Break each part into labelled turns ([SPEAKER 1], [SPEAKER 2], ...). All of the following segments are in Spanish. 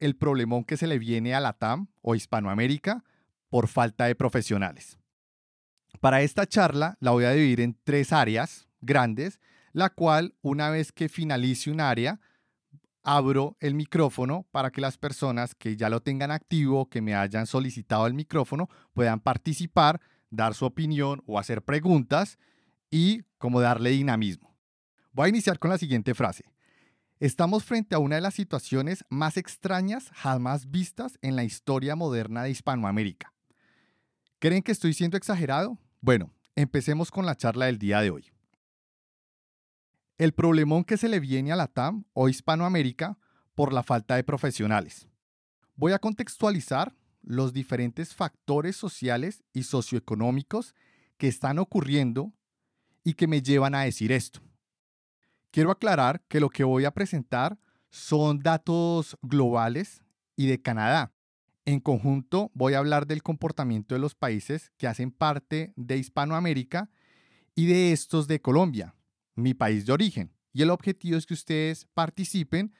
[SPEAKER 1] el problemón que se le viene a la TAM o Hispanoamérica por falta de profesionales. Para esta charla la voy a dividir en tres áreas grandes, la cual una vez que finalice un área, abro el micrófono para que las personas que ya lo tengan activo, que me hayan solicitado el micrófono, puedan participar, dar su opinión o hacer preguntas y como darle dinamismo. Voy a iniciar con la siguiente frase. Estamos frente a una de las situaciones más extrañas jamás vistas en la historia moderna de Hispanoamérica. ¿Creen que estoy siendo exagerado? Bueno, empecemos con la charla del día de hoy. El problemón que se le viene a la TAM o Hispanoamérica por la falta de profesionales. Voy a contextualizar los diferentes factores sociales y socioeconómicos que están ocurriendo y que me llevan a decir esto. Quiero aclarar que lo que voy a presentar son datos globales y de Canadá. En conjunto voy a hablar del comportamiento de los países que hacen parte de Hispanoamérica y de estos de Colombia, mi país de origen. Y el objetivo es que ustedes participen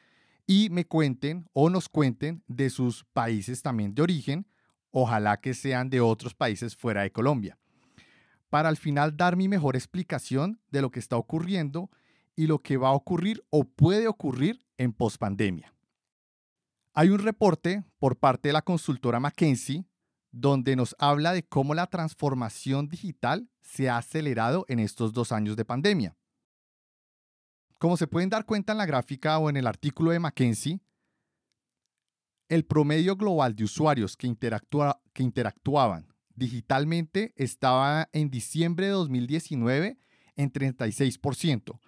[SPEAKER 1] y me cuenten o nos cuenten de sus países también de origen, ojalá que sean de otros países fuera de Colombia, para al final dar mi mejor explicación de lo que está ocurriendo y lo que va a ocurrir o puede ocurrir en pospandemia. Hay un reporte por parte de la consultora McKinsey donde nos habla de cómo la transformación digital se ha acelerado en estos dos años de pandemia. Como se pueden dar cuenta en la gráfica o en el artículo de McKinsey, el promedio global de usuarios que, que interactuaban digitalmente estaba en diciembre de 2019 en 36%,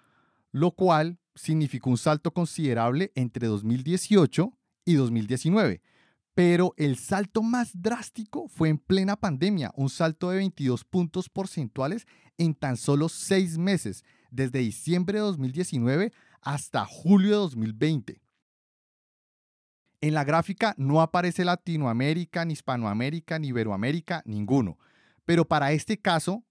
[SPEAKER 1] lo cual significó un salto considerable entre 2018 y 2019. Pero el salto más drástico fue en plena pandemia, un salto de 22 puntos porcentuales en tan solo seis meses, desde diciembre de 2019 hasta julio de 2020. En la gráfica no aparece Latinoamérica, ni Hispanoamérica, ni Iberoamérica, ninguno. Pero para este caso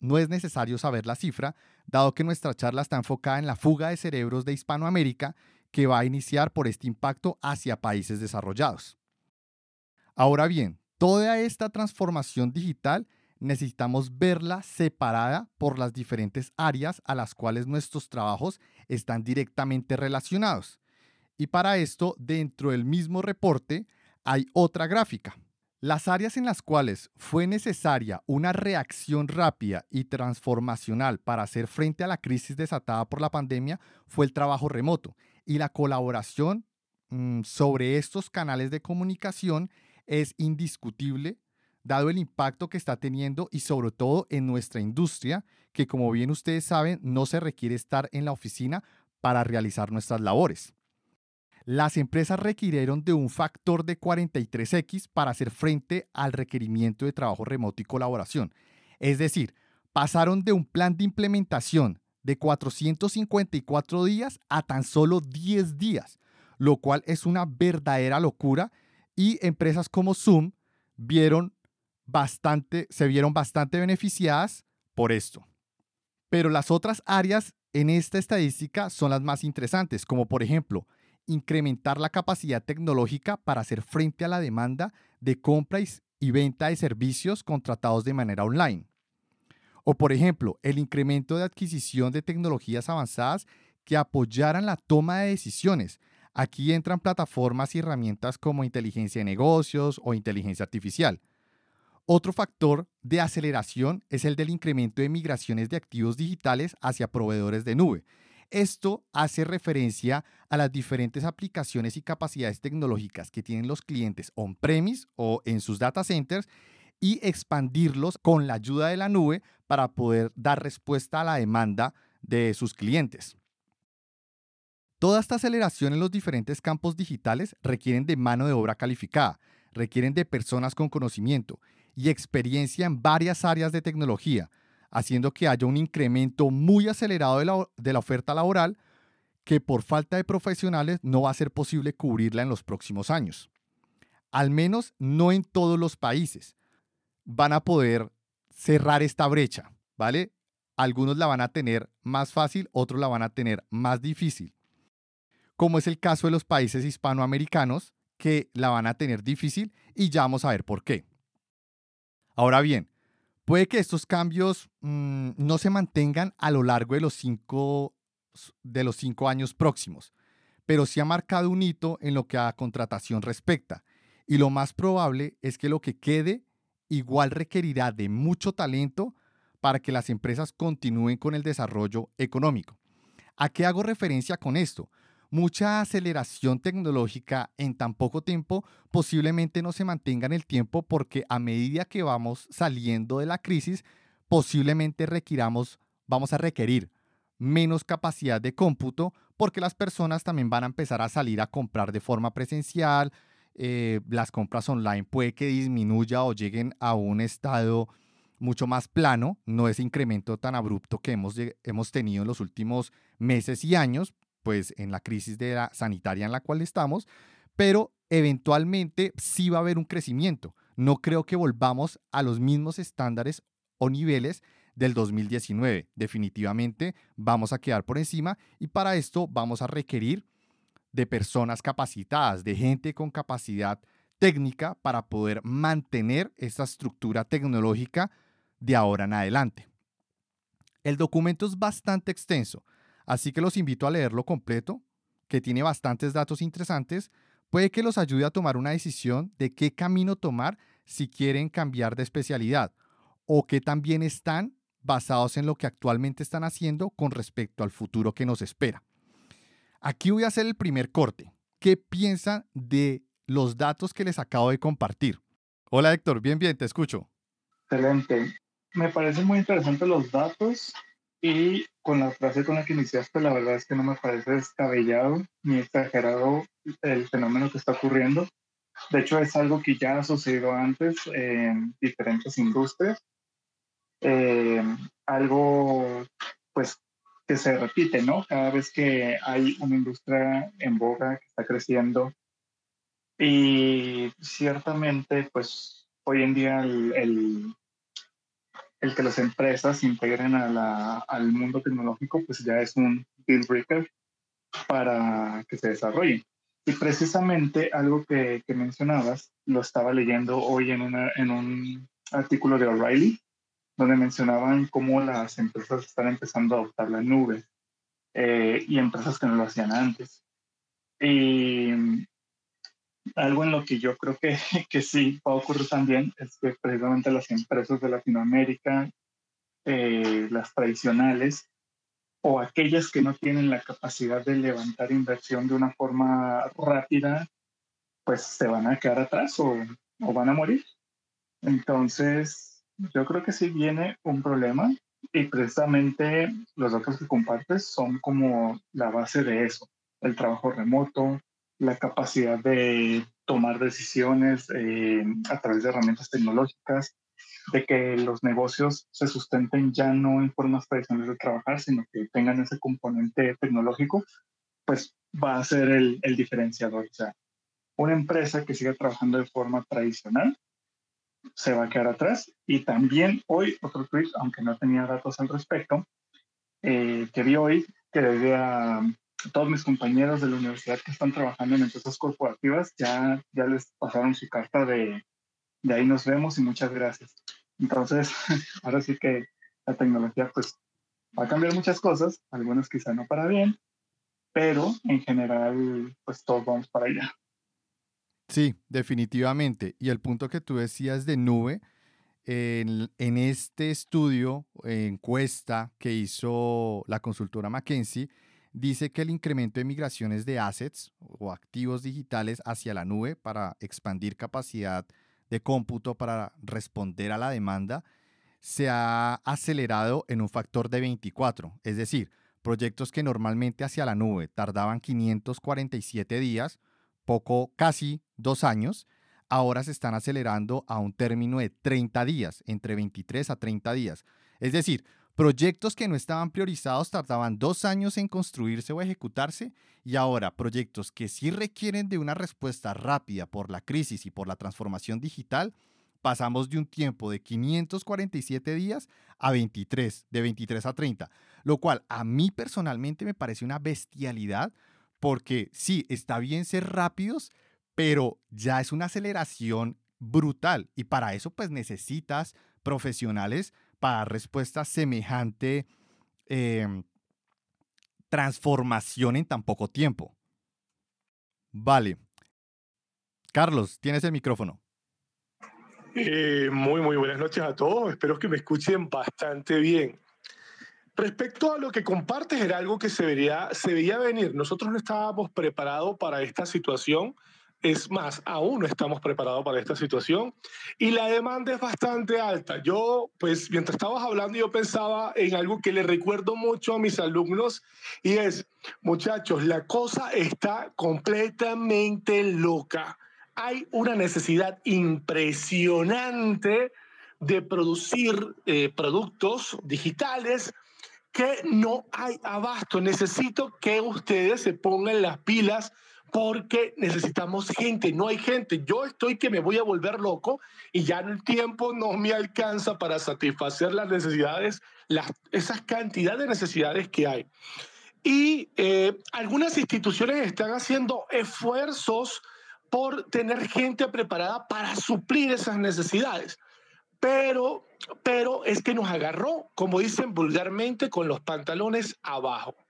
[SPEAKER 1] no es necesario saber la cifra, dado que nuestra charla está enfocada en la fuga de cerebros de Hispanoamérica que va a iniciar por este impacto hacia países desarrollados. Ahora bien, toda esta transformación digital necesitamos verla separada por las diferentes áreas a las cuales nuestros trabajos están directamente relacionados. Y para esto, dentro del mismo reporte, hay otra gráfica, las áreas en las cuales fue necesaria una reacción rápida y transformacional para hacer frente a la crisis desatada por la pandemia fue el trabajo remoto y la colaboración mm, sobre estos canales de comunicación es indiscutible dado el impacto que está teniendo y sobre todo en nuestra industria, que como bien ustedes saben no se requiere estar en la oficina para realizar nuestras labores las empresas requirieron de un factor de 43X para hacer frente al requerimiento de trabajo remoto y colaboración. Es decir, pasaron de un plan de implementación de 454 días a tan solo 10 días, lo cual es una verdadera locura y empresas como Zoom vieron bastante, se vieron bastante beneficiadas por esto. Pero las otras áreas en esta estadística son las más interesantes, como por ejemplo incrementar la capacidad tecnológica para hacer frente a la demanda de compra y venta de servicios contratados de manera online. O por ejemplo, el incremento de adquisición de tecnologías avanzadas que apoyaran la toma de decisiones. Aquí entran plataformas y herramientas como inteligencia de negocios o inteligencia artificial. Otro factor de aceleración es el del incremento de migraciones de activos digitales hacia proveedores de nube, esto hace referencia a las diferentes aplicaciones y capacidades tecnológicas que tienen los clientes on-premise o en sus data centers y expandirlos con la ayuda de la nube para poder dar respuesta a la demanda de sus clientes. Toda esta aceleración en los diferentes campos digitales requieren de mano de obra calificada, requieren de personas con conocimiento y experiencia en varias áreas de tecnología, haciendo que haya un incremento muy acelerado de la, oferta laboral que por falta de profesionales no va a ser posible cubrirla en los próximos años. Al menos no en todos los países van a poder cerrar esta brecha, ¿vale? Algunos la van a tener más fácil, otros la van a tener más difícil. Como es el caso de los países hispanoamericanos, que la van a tener difícil y ya vamos a ver por qué. Ahora bien, puede que estos cambios mm, no se mantengan a lo largo de los, cinco, de los cinco años próximos, pero sí ha marcado un hito en lo que a contratación respecta. Y lo más probable es que lo que quede igual requerirá de mucho talento para que las empresas continúen con el desarrollo económico. ¿A qué hago referencia con esto? Mucha aceleración tecnológica en tan poco tiempo posiblemente no se mantenga en el tiempo porque a medida que vamos saliendo de la crisis, posiblemente requiramos, vamos a requerir menos capacidad de cómputo porque las personas también van a empezar a salir a comprar de forma presencial, eh, las compras online puede que disminuya o lleguen a un estado mucho más plano, no ese incremento tan abrupto que hemos, hemos tenido en los últimos meses y años, pues en la crisis de la sanitaria en la cual estamos, pero eventualmente sí va a haber un crecimiento. No creo que volvamos a los mismos estándares o niveles del 2019. Definitivamente vamos a quedar por encima y para esto vamos a requerir de personas capacitadas, de gente con capacidad técnica para poder mantener esta estructura tecnológica de ahora en adelante. El documento es bastante extenso, así que los invito a leerlo completo, que tiene bastantes datos interesantes, puede que los ayude a tomar una decisión de qué camino tomar si quieren cambiar de especialidad o que también están basados en lo que actualmente están haciendo con respecto al futuro que nos espera. Aquí voy a hacer el primer corte. ¿Qué piensan de los datos que les acabo de compartir? Hola Héctor, bien, bien, te escucho.
[SPEAKER 2] Excelente. Me parecen muy interesantes los datos y con la frase con la que iniciaste, la verdad es que no me parece descabellado ni exagerado el fenómeno que está ocurriendo. De hecho, es algo que ya ha sucedido antes en diferentes industrias. Eh, algo, pues, que se repite, ¿no? Cada vez que hay una industria en boga que está creciendo. Y ciertamente, pues hoy en día el, el que las empresas integren a la, al mundo tecnológico, pues ya es un deal breaker para que se desarrolle. Y precisamente algo que, que mencionabas, lo estaba leyendo hoy en, una, en un artículo de O'Reilly, donde mencionaban cómo las empresas están empezando a adoptar la nube eh, y empresas que no lo hacían antes. Y algo en lo que yo creo que, que sí va a ocurrir también es que precisamente las empresas de Latinoamérica, eh, las tradicionales, o aquellas que no tienen la capacidad de levantar inversión de una forma rápida, pues se van a quedar atrás o, o van a morir. Entonces, yo creo que sí viene un problema y precisamente los datos que compartes son como la base de eso, el trabajo remoto, la capacidad de tomar decisiones eh, a través de herramientas tecnológicas, de que los negocios se sustenten ya no en formas tradicionales de trabajar, sino que tengan ese componente tecnológico, pues va a ser el, el diferenciador. O sea, una empresa que siga trabajando de forma tradicional se va a quedar atrás. Y también hoy, otro tweet, aunque no tenía datos al respecto, eh, que vi hoy, que desde a todos mis compañeros de la universidad que están trabajando en empresas corporativas, ya, ya les pasaron su carta de, de ahí nos vemos y muchas gracias. Entonces, ahora sí que la tecnología pues va a cambiar muchas cosas, algunas quizá no para bien, pero en general pues todos vamos para allá.
[SPEAKER 1] Sí, definitivamente. Y el punto que tú decías de nube, en, este estudio, encuesta que hizo la consultora McKinsey, dice que el incremento de migraciones de assets o activos digitales hacia la nube para expandir capacidad de cómputo para responder a la demanda se ha acelerado en un factor de 24. Es decir, proyectos que normalmente hacia la nube tardaban 547 días, poco, casi dos años, ahora se están acelerando a un término de 30 días, entre 23 a 30 días. Es decir, proyectos que no estaban priorizados tardaban dos años en construirse o ejecutarse y ahora proyectos que sí requieren de una respuesta rápida por la crisis y por la transformación digital, pasamos de un tiempo de 547 días a 23, de 23 a 30, lo cual a mí personalmente me parece una bestialidad porque sí, está bien ser rápidos, pero ya es una aceleración brutal y para eso pues necesitas profesionales para respuesta a semejante em, transformación en tan poco tiempo. Vale. Carlos, tienes el micrófono.
[SPEAKER 3] Eh, muy, muy buenas noches a todos. Espero que me escuchen bastante bien. Respecto a lo que compartes, era algo que se, vería, se veía venir. Nosotros no estábamos preparados para esta situación. Es más, aún no estamos preparados para esta situación y la demanda es bastante alta. Yo, pues, mientras estabas hablando, yo pensaba en algo que le recuerdo mucho a mis alumnos y es, muchachos, la cosa está completamente loca hay una necesidad impresionante de producir eh, productos digitales que no hay abasto. Necesito que ustedes se pongan las pilas porque necesitamos gente, no hay gente. Yo estoy que me voy a volver loco y ya el tiempo no me alcanza para satisfacer las necesidades, las, esas cantidades de necesidades que hay. Y eh, algunas instituciones están haciendo esfuerzos por tener gente preparada para suplir esas necesidades. Pero, pero es que nos agarró, como dicen vulgarmente, con los pantalones abajo.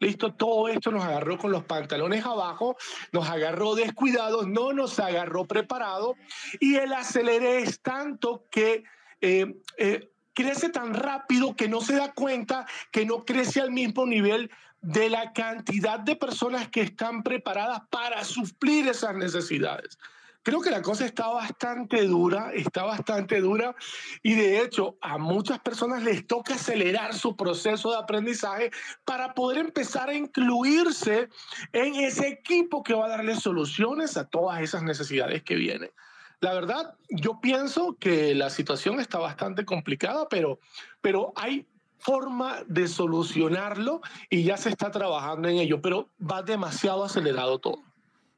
[SPEAKER 3] Listo, todo esto nos agarró con los pantalones abajo, nos agarró descuidados, no nos agarró preparados y el acelere es tanto que eh, eh, crece tan rápido que no se da cuenta que no crece al mismo nivel de la cantidad de personas que están preparadas para suplir esas necesidades. Creo que la cosa está bastante dura, está bastante dura y de hecho a muchas personas les toca acelerar su proceso de aprendizaje para poder empezar a incluirse en ese equipo que va a darle soluciones a todas esas necesidades que vienen. La verdad, yo pienso que la situación está bastante complicada, pero, pero hay forma de solucionarlo y ya se está trabajando en ello, pero va demasiado acelerado todo.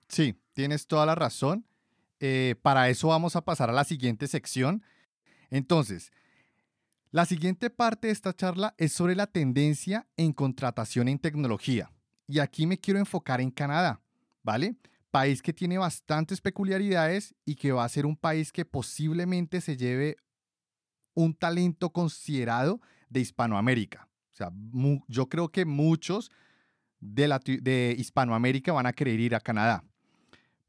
[SPEAKER 1] Sí, tienes toda la razón. Eh, para eso vamos a pasar a la siguiente sección. Entonces, la siguiente parte de esta charla es sobre la tendencia en contratación en tecnología. Y aquí me quiero enfocar en Canadá, ¿vale? País que tiene bastantes peculiaridades y que va a ser un país que posiblemente se lleve un talento considerado de Hispanoamérica. O sea, yo creo que muchos de, de Hispanoamérica van a querer ir a Canadá.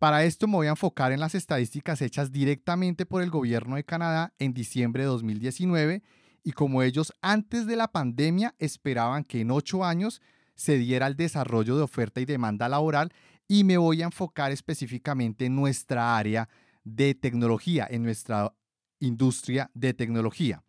[SPEAKER 1] Para esto me voy a enfocar en las estadísticas hechas directamente por el gobierno de Canadá en diciembre de 2019 y como ellos antes de la pandemia esperaban que en ocho años se diera el desarrollo de oferta y demanda laboral y me voy a enfocar específicamente en nuestra área de tecnología, en nuestra industria de tecnología.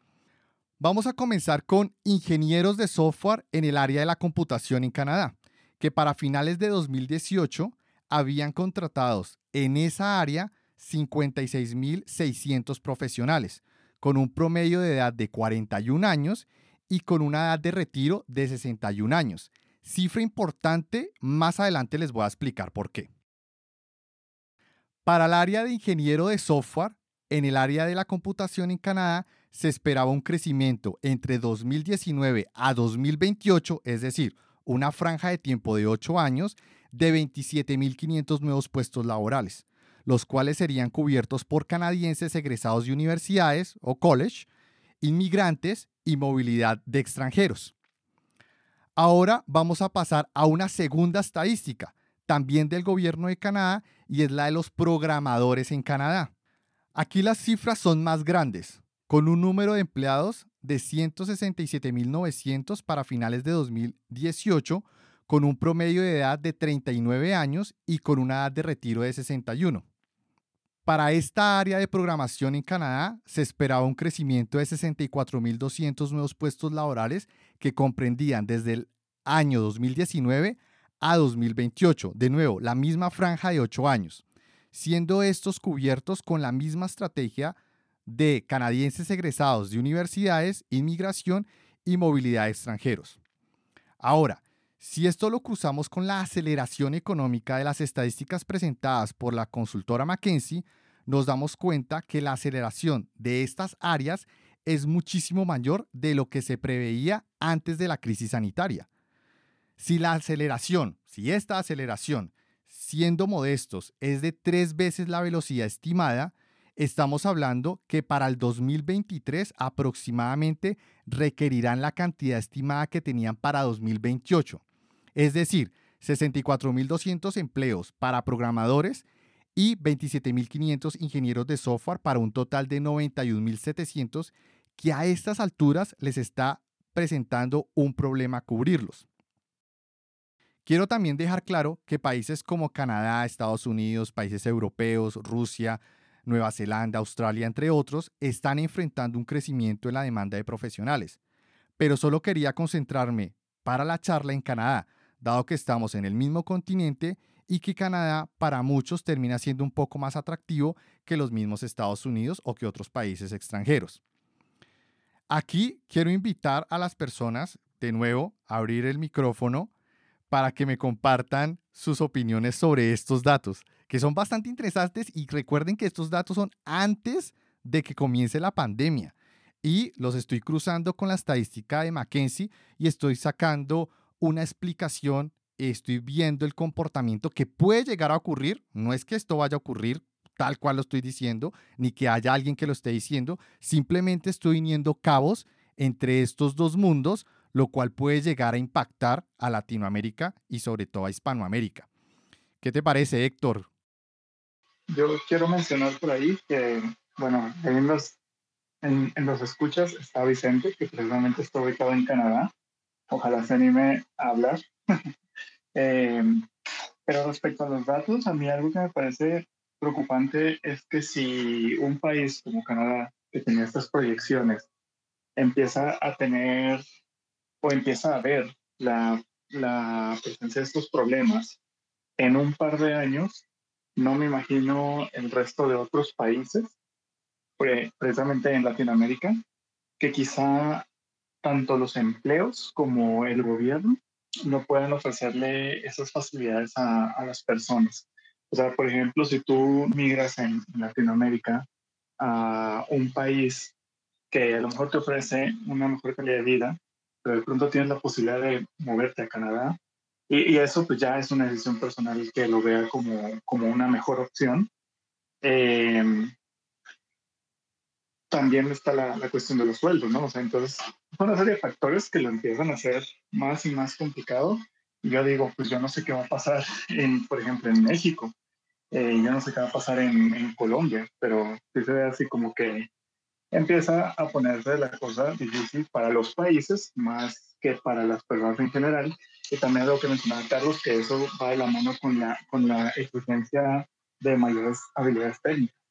[SPEAKER 1] Vamos a comenzar con ingenieros de software en el área de la computación en Canadá, que para finales de 2018 habían contratados en esa área 56.600 profesionales, con un promedio de edad de 41 años y con una edad de retiro de 61 años. Cifra importante, más adelante les voy a explicar por qué. Para el área de ingeniero de software, en el área de la computación en Canadá se esperaba un crecimiento entre 2019 a 2028, es decir, una franja de tiempo de 8 años, de 27.500 nuevos puestos laborales, los cuales serían cubiertos por canadienses egresados de universidades o college, inmigrantes y movilidad de extranjeros. Ahora vamos a pasar a una segunda estadística, también del gobierno de Canadá, y es la de los programadores en Canadá. Aquí las cifras son más grandes, con un número de empleados de 167.900 para finales de 2018, con un promedio de edad de 39 años y con una edad de retiro de 61. Para esta área de programación en Canadá se esperaba un crecimiento de 64.200 nuevos puestos laborales que comprendían desde el año 2019 a 2028, de nuevo, la misma franja de 8 años, siendo estos cubiertos con la misma estrategia de canadienses egresados de universidades, inmigración y movilidad extranjeros. Ahora, si esto lo cruzamos con la aceleración económica de las estadísticas presentadas por la consultora McKinsey, nos damos cuenta que la aceleración de estas áreas es muchísimo mayor de lo que se preveía antes de la crisis sanitaria. Si la aceleración, si esta aceleración siendo modestos, es de tres veces la velocidad estimada, estamos hablando que para el 2023 aproximadamente requerirán la cantidad estimada que tenían para 2028. Es decir, 64.200 empleos para programadores y 27.500 ingenieros de software para un total de 91.700 que a estas alturas les está presentando un problema cubrirlos. Quiero también dejar claro que países como Canadá, Estados Unidos, países europeos, Rusia, Nueva Zelanda, Australia, entre otros, están enfrentando un crecimiento en la demanda de profesionales. Pero solo quería concentrarme para la charla en Canadá, dado que estamos en el mismo continente y que Canadá para muchos termina siendo un poco más atractivo que los mismos Estados Unidos o que otros países extranjeros. Aquí quiero invitar a las personas de nuevo a abrir el micrófono para que me compartan sus opiniones sobre estos datos, que son bastante interesantes y recuerden que estos datos son antes de que comience la pandemia y los estoy cruzando con la estadística de McKinsey y estoy sacando una explicación, estoy viendo el comportamiento que puede llegar a ocurrir, no es que esto vaya a ocurrir tal cual lo estoy diciendo, ni que haya alguien que lo esté diciendo, simplemente estoy uniendo cabos entre estos dos mundos, lo cual puede llegar a impactar a Latinoamérica y sobre todo a Hispanoamérica. ¿Qué te parece, Héctor?
[SPEAKER 2] Yo quiero mencionar por ahí que, bueno, en los, en, los escuchas está Vicente, que precisamente está ubicado en Canadá. Ojalá se anime a hablar. Em, pero respecto a los datos, a mí algo que me parece preocupante es que si un país como Canadá, que tenía estas proyecciones, empieza a tener o empieza a ver la, la presencia de estos problemas en un par de años, no me imagino el resto de otros países, precisamente en Latinoamérica, que quizá tanto los empleos como el gobierno no puedan ofrecerle esas facilidades a, a las personas. O sea, por ejemplo, si tú migras en Latinoamérica a un país que a lo mejor te ofrece una mejor calidad de vida, pero de pronto tienes la posibilidad de moverte a Canadá, y, eso pues ya es una decisión personal que lo vea como, como una mejor opción. Em, también está la, la, cuestión de los sueldos, ¿no? O sea, entonces, una serie de factores que lo empiezan a hacer más y más complicado. Y yo digo, pues yo no sé qué va a pasar, en, por ejemplo, en México. Eh, yo no sé qué va a pasar en, en Colombia, pero sí se ve así como que empieza a ponerse la cosa difícil para los países más que para las personas en general. Y también lo que mencionaba Carlos, que eso va de la mano con la, con la exigencia de mayores habilidades técnicas.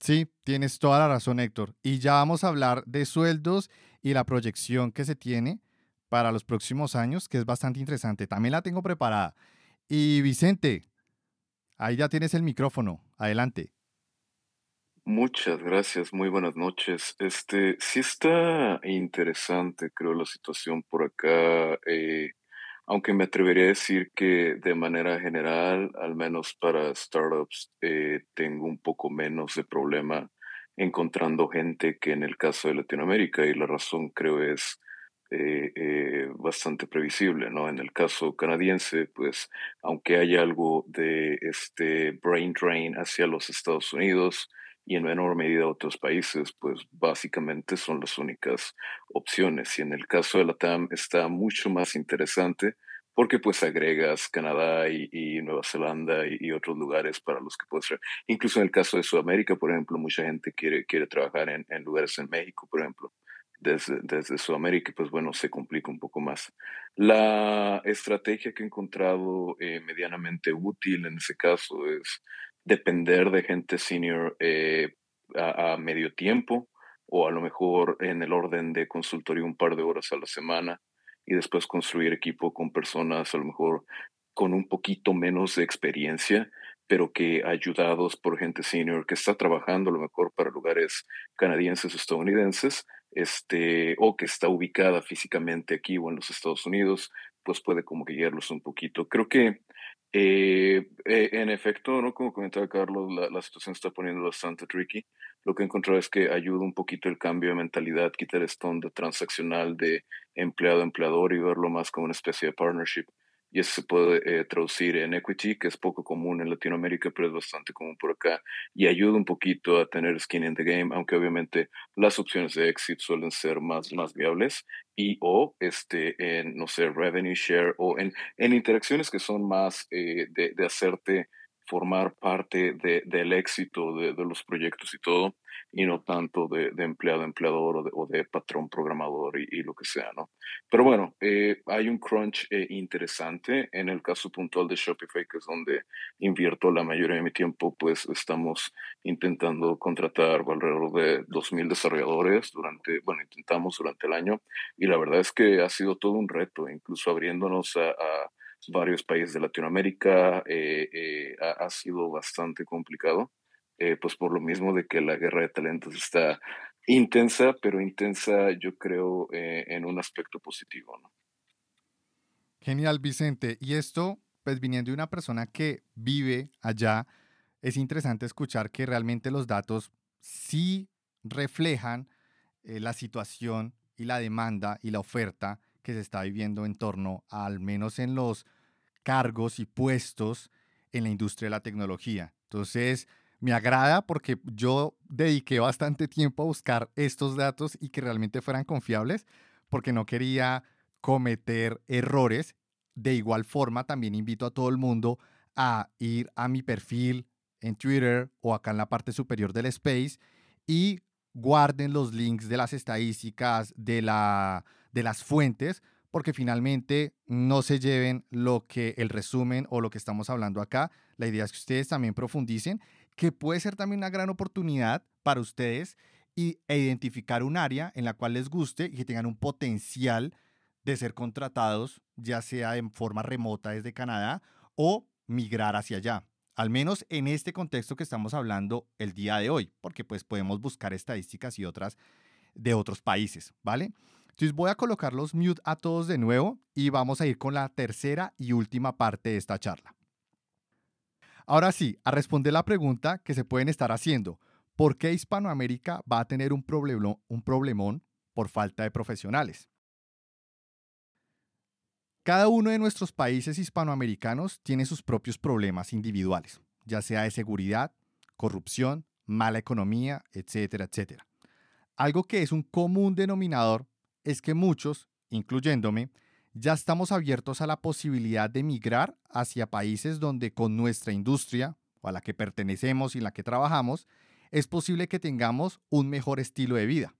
[SPEAKER 1] Sí, tienes toda la razón, Héctor. Y ya vamos a hablar de sueldos y la proyección que se tiene para los próximos años, que es bastante interesante. También la tengo preparada. Y Vicente, ahí ya tienes el micrófono. Adelante.
[SPEAKER 4] Muchas gracias, muy buenas noches. Este, sí está interesante, creo, la situación por acá, eh, aunque me atrevería a decir que de manera general, al menos para startups, eh, tengo un poco menos de problema encontrando gente que en el caso de Latinoamérica, y la razón creo es eh, bastante previsible, ¿no? En el caso canadiense, pues, aunque haya algo de este brain drain hacia los Estados Unidos, y en menor medida otros países, pues básicamente son las únicas opciones. Y en el caso de la TAM está mucho más interesante porque pues agregas Canadá y, Nueva Zelanda y, otros lugares para los que puedes ser. Incluso en el caso de Sudamérica, por ejemplo, mucha gente quiere, quiere trabajar en, en lugares en México, por ejemplo. Desde, desde, Sudamérica, pues bueno, se complica un poco más. La estrategia que he encontrado eh, medianamente útil en ese caso es depender de gente senior eh, a, medio tiempo o a lo mejor en el orden de consultoría un par de horas a la semana y después construir equipo con personas a lo mejor con un poquito menos de experiencia, pero que ayudados por gente senior que está trabajando a lo mejor para lugares canadienses o estadounidenses, este, o que está ubicada físicamente aquí o en los Estados Unidos, pues puede como guiarlos un poquito. Creo que eh, eh, en efecto, ¿no? como comentaba Carlos, la, situación está poniendo bastante tricky. Lo que he encontrado es que ayuda un poquito el cambio de mentalidad, quitar esto de transaccional de empleado-empleador y verlo más como una especie de partnership. Y eso se puede eh, traducir en equity, que es poco común en Latinoamérica, pero es bastante común por acá, y ayuda un poquito a tener skin in the game, aunque obviamente las opciones de exit suelen ser más, más viables, y o este, en, no sé, revenue share, o en, en interacciones que son más eh, de, de hacerte formar parte de, del éxito de, los proyectos y todo, y no tanto de, de empleado empleador o de, patrón programador y, lo que sea, ¿no? Pero bueno, eh, hay un crunch eh, interesante. En el caso puntual de Shopify, que es donde invierto la mayoría de mi tiempo, pues estamos intentando contratar alrededor de 2.000 desarrolladores durante, bueno, intentamos durante el año, y la verdad es que ha sido todo un reto, incluso abriéndonos a varios países de Latinoamérica, eh, eh, ha, sido bastante complicado, eh, pues por lo mismo de que la guerra de talentos está intensa, pero intensa yo creo en un aspecto positivo.
[SPEAKER 1] Genial, Vicente. Y esto, pues viniendo de una persona que vive allá, es interesante escuchar que realmente los datos sí reflejan la situación y la demanda y la oferta que se está viviendo en torno al menos en los cargos y puestos en la industria de la tecnología. Entonces, me agrada porque yo dediqué bastante tiempo a buscar estos datos y que realmente fueran confiables, porque no quería cometer errores. De igual forma, también invito a todo el mundo a ir a mi perfil en Twitter o acá en la parte superior del space y guarden los links de las estadísticas, de la, de las fuentes, porque finalmente no se lleven lo que el resumen o lo que estamos hablando acá. La idea es que ustedes también profundicen, que puede ser también una gran oportunidad para ustedes y, e identificar un área en la cual les guste y que tengan un potencial de ser contratados, ya sea en forma remota desde Canadá o migrar hacia allá. Al menos en este contexto que estamos hablando el día de hoy, porque pues podemos buscar estadísticas y otras de otros países, ¿vale? Entonces voy a colocar los mute a todos de nuevo y vamos a ir con la tercera y última parte de esta charla. Ahora sí, a responder la pregunta que se pueden estar haciendo. ¿Por qué Hispanoamérica va a tener un, un problemón por falta de profesionales? Cada uno de nuestros países hispanoamericanos tiene sus propios problemas individuales, ya sea de seguridad, corrupción, mala economía, etcétera, etcétera. Algo que es un común denominador es que muchos, incluyéndome, ya estamos abiertos a la posibilidad de migrar hacia países donde con nuestra industria, o a la que pertenecemos y en la que trabajamos, es posible que tengamos un mejor estilo de vida.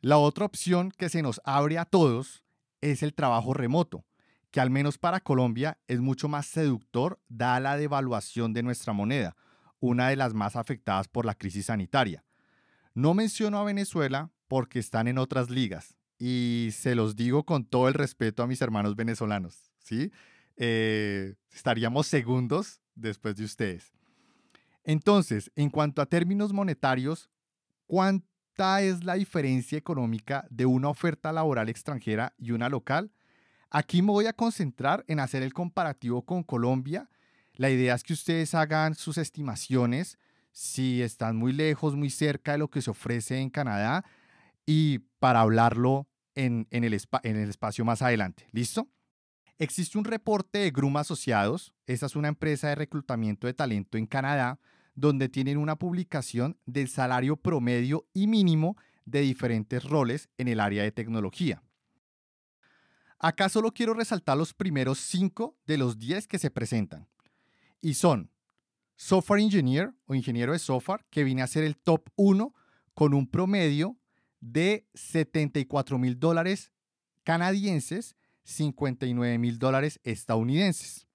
[SPEAKER 1] La otra opción que se nos abre a todos es el trabajo remoto, que al menos para Colombia es mucho más seductor dada la devaluación de nuestra moneda, una de las más afectadas por la crisis sanitaria. No menciono a Venezuela porque están en otras ligas. Y se los digo con todo el respeto a mis hermanos venezolanos, ¿sí? Eh, estaríamos segundos después de ustedes. Entonces, en cuanto a términos monetarios, ¿cuánta es la diferencia económica de una oferta laboral extranjera y una local? Aquí me voy a concentrar en hacer el comparativo con Colombia. La idea es que ustedes hagan sus estimaciones si están muy lejos, muy cerca de lo que se ofrece en Canadá y para hablarlo en, en, el, en el espacio más adelante. ¿Listo? Existe un reporte de Grum Asociados, esa es una empresa de reclutamiento de talento en Canadá, donde tienen una publicación del salario promedio y mínimo de diferentes roles en el área de tecnología. Acá solo quiero resaltar los primeros cinco de los 10 que se presentan. Y son Software Engineer o ingeniero de software, que viene a ser el top 1 con un promedio de 74 mil dólares canadienses, 59 mil dólares estadounidenses.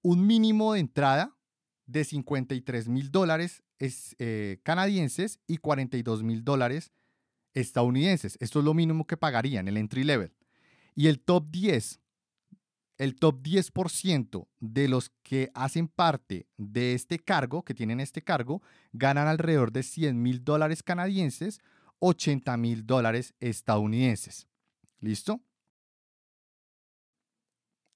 [SPEAKER 1] Un mínimo de entrada de 53 mil dólares eh, canadienses y 42 mil dólares estadounidenses. Esto es lo mínimo que pagarían, el entry level. Y el top 10, el top 10% de los que hacen parte de este cargo, que tienen este cargo, ganan alrededor de 100 mil dólares canadienses 80 mil dólares estadounidenses. ¿Listo?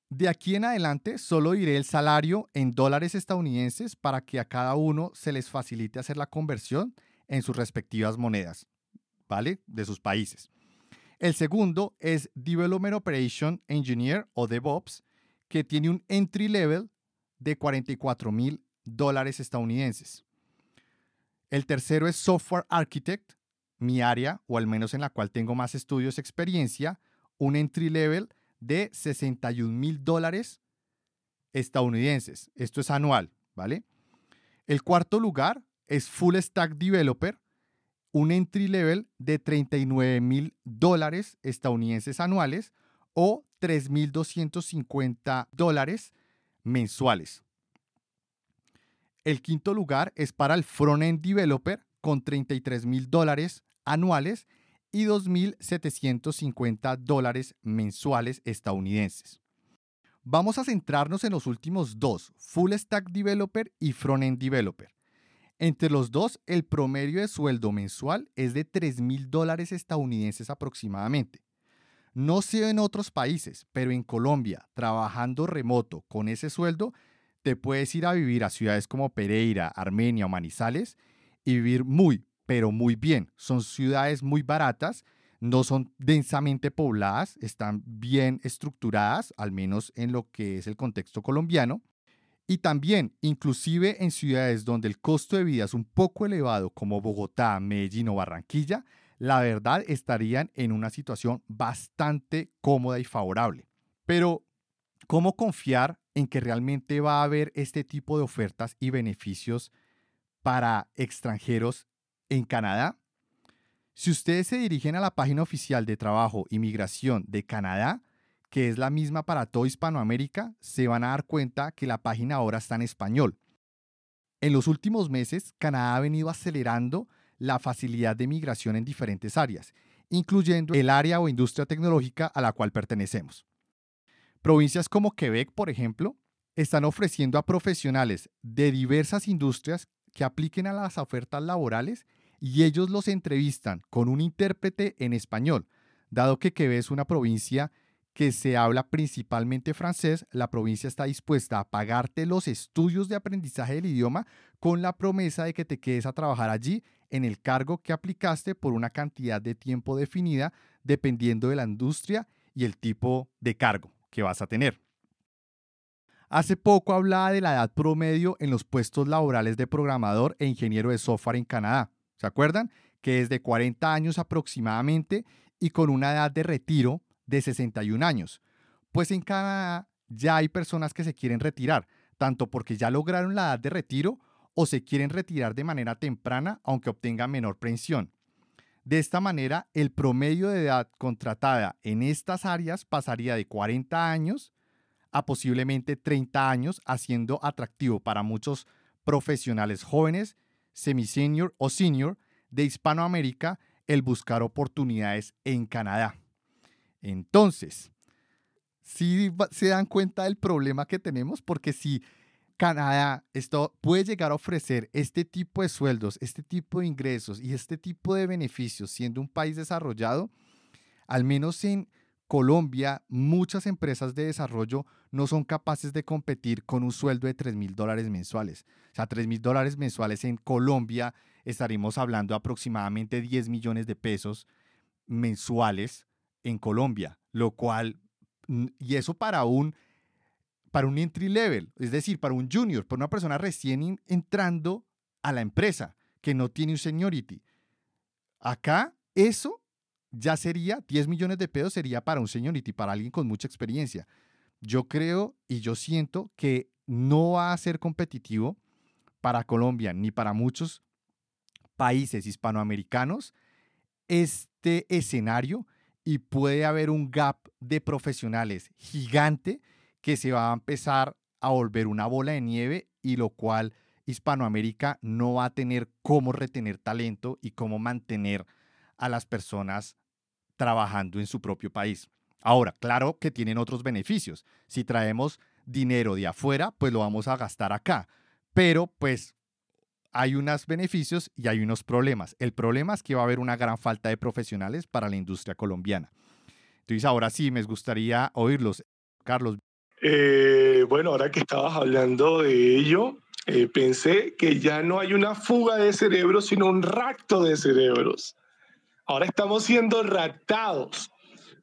[SPEAKER 1] De aquí en adelante solo diré el salario en dólares estadounidenses para que a cada uno se les facilite hacer la conversión en sus respectivas monedas, ¿vale? De sus países. El segundo es Development Operation Engineer o DevOps, que tiene un entry level de 44 mil dólares estadounidenses. El tercero es Software Architect, mi área, o al menos en la cual tengo más estudios, experiencia, un entry level de 61 mil dólares estadounidenses. Esto es anual, ¿vale? El cuarto lugar es Full Stack Developer, un entry level de 39 mil dólares estadounidenses anuales o 3.250 dólares mensuales. El quinto lugar es para el Front-End Developer con 33 mil dólares anuales y 2.750 dólares mensuales estadounidenses. Vamos a centrarnos en los últimos dos, Full Stack Developer y Front-End Developer. Entre los dos, el promedio de sueldo mensual es de 3 mil dólares estadounidenses aproximadamente. No sé en otros países, pero en Colombia, trabajando remoto con ese sueldo, te puedes ir a vivir a ciudades como Pereira, Armenia o Manizales y vivir muy, pero muy bien. Son ciudades muy baratas, no son densamente pobladas, están bien estructuradas, al menos en lo que es el contexto colombiano. Y también, inclusive en ciudades donde el costo de vida es un poco elevado, como Bogotá, Medellín o Barranquilla, la verdad estarían en una situación bastante cómoda y favorable. Pero, ¿cómo confiar en que realmente va a haber este tipo de ofertas y beneficios para extranjeros en Canadá? Si ustedes se dirigen a la página oficial de Trabajo y Migración de Canadá, que es la misma para toda Hispanoamérica, se van a dar cuenta que la página ahora está en español. En los últimos meses, Canadá ha venido acelerando la facilidad de migración en diferentes áreas, incluyendo el área o industria tecnológica a la cual pertenecemos. Provincias como Quebec, por ejemplo, están ofreciendo a profesionales de diversas industrias que apliquen a las ofertas laborales y ellos los entrevistan con un intérprete en español, dado que Quebec es una provincia que se habla principalmente francés, la provincia está dispuesta a pagarte los estudios de aprendizaje del idioma con la promesa de que te quedes a trabajar allí en el cargo que aplicaste por una cantidad de tiempo definida dependiendo de la industria y el tipo de cargo que vas a tener. Hace poco hablaba de la edad promedio en los puestos laborales de programador e ingeniero de software en Canadá. ¿Se acuerdan? Que es de 40 años aproximadamente y con una edad de retiro de 61 años. Pues en Canadá ya hay personas que se quieren retirar, tanto porque ya lograron la edad de retiro o se quieren retirar de manera temprana aunque obtengan menor pensión. De esta manera, el promedio de edad contratada en estas áreas pasaría de 40 años a posiblemente 30 años, haciendo atractivo para muchos profesionales jóvenes, semi-senior o senior de Hispanoamérica el buscar oportunidades en Canadá. Entonces, si se dan cuenta del problema que tenemos, porque si Canadá esto puede llegar a ofrecer este tipo de sueldos, este tipo de ingresos y este tipo de beneficios siendo un país desarrollado, al menos en Colombia, muchas empresas de desarrollo no son capaces de competir con un sueldo de 3 mil dólares mensuales. O sea, 3 mil dólares mensuales en Colombia estaremos hablando aproximadamente 10 millones de pesos mensuales en Colombia, lo cual, y eso para un para un entry level, es decir, para un junior, para una persona recién entrando a la empresa que no tiene un seniority. Acá eso ya sería 10 millones de pesos sería para un seniority, para alguien con mucha experiencia. Yo creo y yo siento que no va a ser competitivo para Colombia ni para muchos países hispanoamericanos este escenario y puede haber un gap de profesionales gigante que se va a empezar a volver una bola de nieve y lo cual Hispanoamérica no va a tener cómo retener talento y cómo mantener a las personas trabajando en su propio país. Ahora, claro que tienen otros beneficios. Si traemos dinero de afuera, pues lo vamos a gastar acá. Pero pues hay unos beneficios y hay unos problemas. El problema es que va a haber una gran falta de profesionales para la industria colombiana. Entonces, ahora sí, me gustaría oírlos. Carlos,
[SPEAKER 3] eh, bueno, ahora que estabas hablando de ello, eh, pensé que ya no hay una fuga de cerebros, sino un rapto de cerebros. ahora estamos siendo raptados.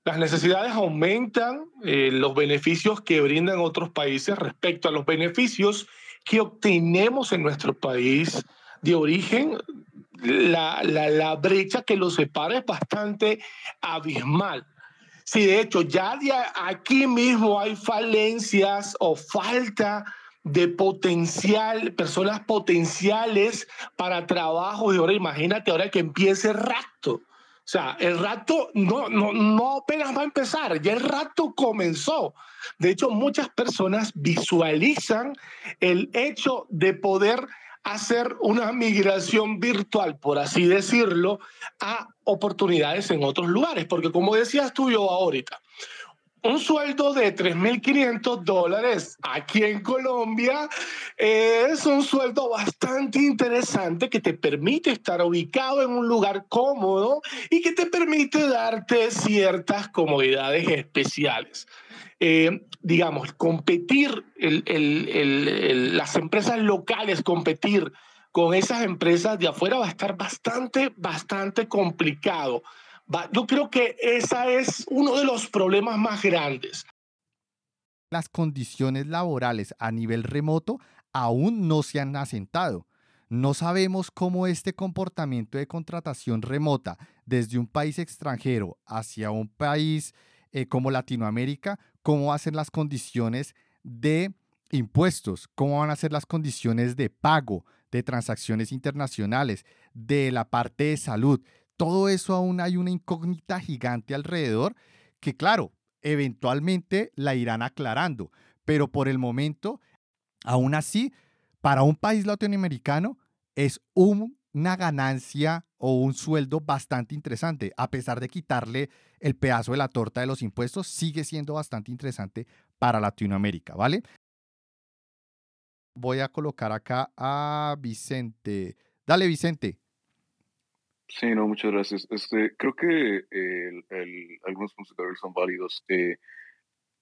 [SPEAKER 3] Las necesidades aumentan, eh, los beneficios que brindan otros países respecto a los beneficios que obtenemos en nuestro país de origen, la, la, la brecha que los separa es bastante abismal. Si de hecho ya de aquí mismo hay falencias o falta de potencial, personas potenciales para trabajo. Y ahora imagínate ahora que empiece el rato. O sea, el rato no, no, no apenas va a empezar, ya el rato comenzó. De hecho, muchas personas visualizan el hecho de poder hacer una migración virtual, por así decirlo, a oportunidades en otros lugares. Porque como decías tú yo ahorita, un sueldo de 3.500 dólares aquí en Colombia es un sueldo bastante interesante que te permite estar ubicado en un lugar cómodo y que te permite darte ciertas comodidades especiales. Eh, digamos, competir, las empresas locales, competir con esas empresas de afuera va a estar bastante, bastante complicado. Yo creo que ese es uno de los problemas más grandes.
[SPEAKER 1] Las condiciones laborales a nivel remoto aún no se han asentado. No sabemos cómo este comportamiento de contratación remota desde un país extranjero hacia un país eh, como Latinoamérica, cómo van a ser las condiciones de impuestos, cómo van a ser las condiciones de pago, de transacciones internacionales, de la parte de salud todo eso aún hay una incógnita gigante alrededor que, claro, eventualmente la irán aclarando, pero por el momento, aún así, para un país latinoamericano es una ganancia o un sueldo bastante interesante. A pesar de quitarle el pedazo de la torta de los impuestos, sigue siendo bastante interesante para Latinoamérica, ¿vale? Voy a colocar acá a Vicente. Dale, Vicente.
[SPEAKER 4] Sí, no, muchas gracias. Este, creo que el, el, algunos puntos son válidos. Eh,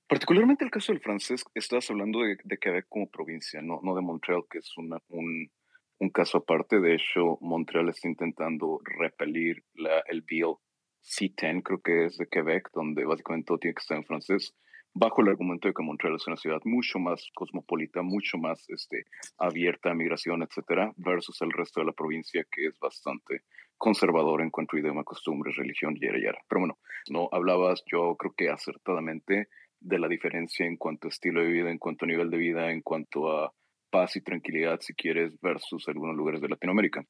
[SPEAKER 4] particularmente el caso del francés, estás hablando de, de, Quebec como provincia, no, no de Montreal, que es una, un, un caso aparte. De hecho, Montreal está intentando repelir la, el bill C10, creo que es de Quebec, donde básicamente todo tiene que estar en francés bajo el argumento de que Montreal es una ciudad mucho más cosmopolita, mucho más este, abierta a migración, etcétera, versus el resto de la provincia que es bastante conservador en cuanto a idioma, costumbres, religión, y yara. Pero bueno, no hablabas, yo creo que acertadamente, de la diferencia en cuanto a estilo de vida, en cuanto a nivel de vida, en cuanto a paz y tranquilidad, si quieres, versus algunos lugares de Latinoamérica.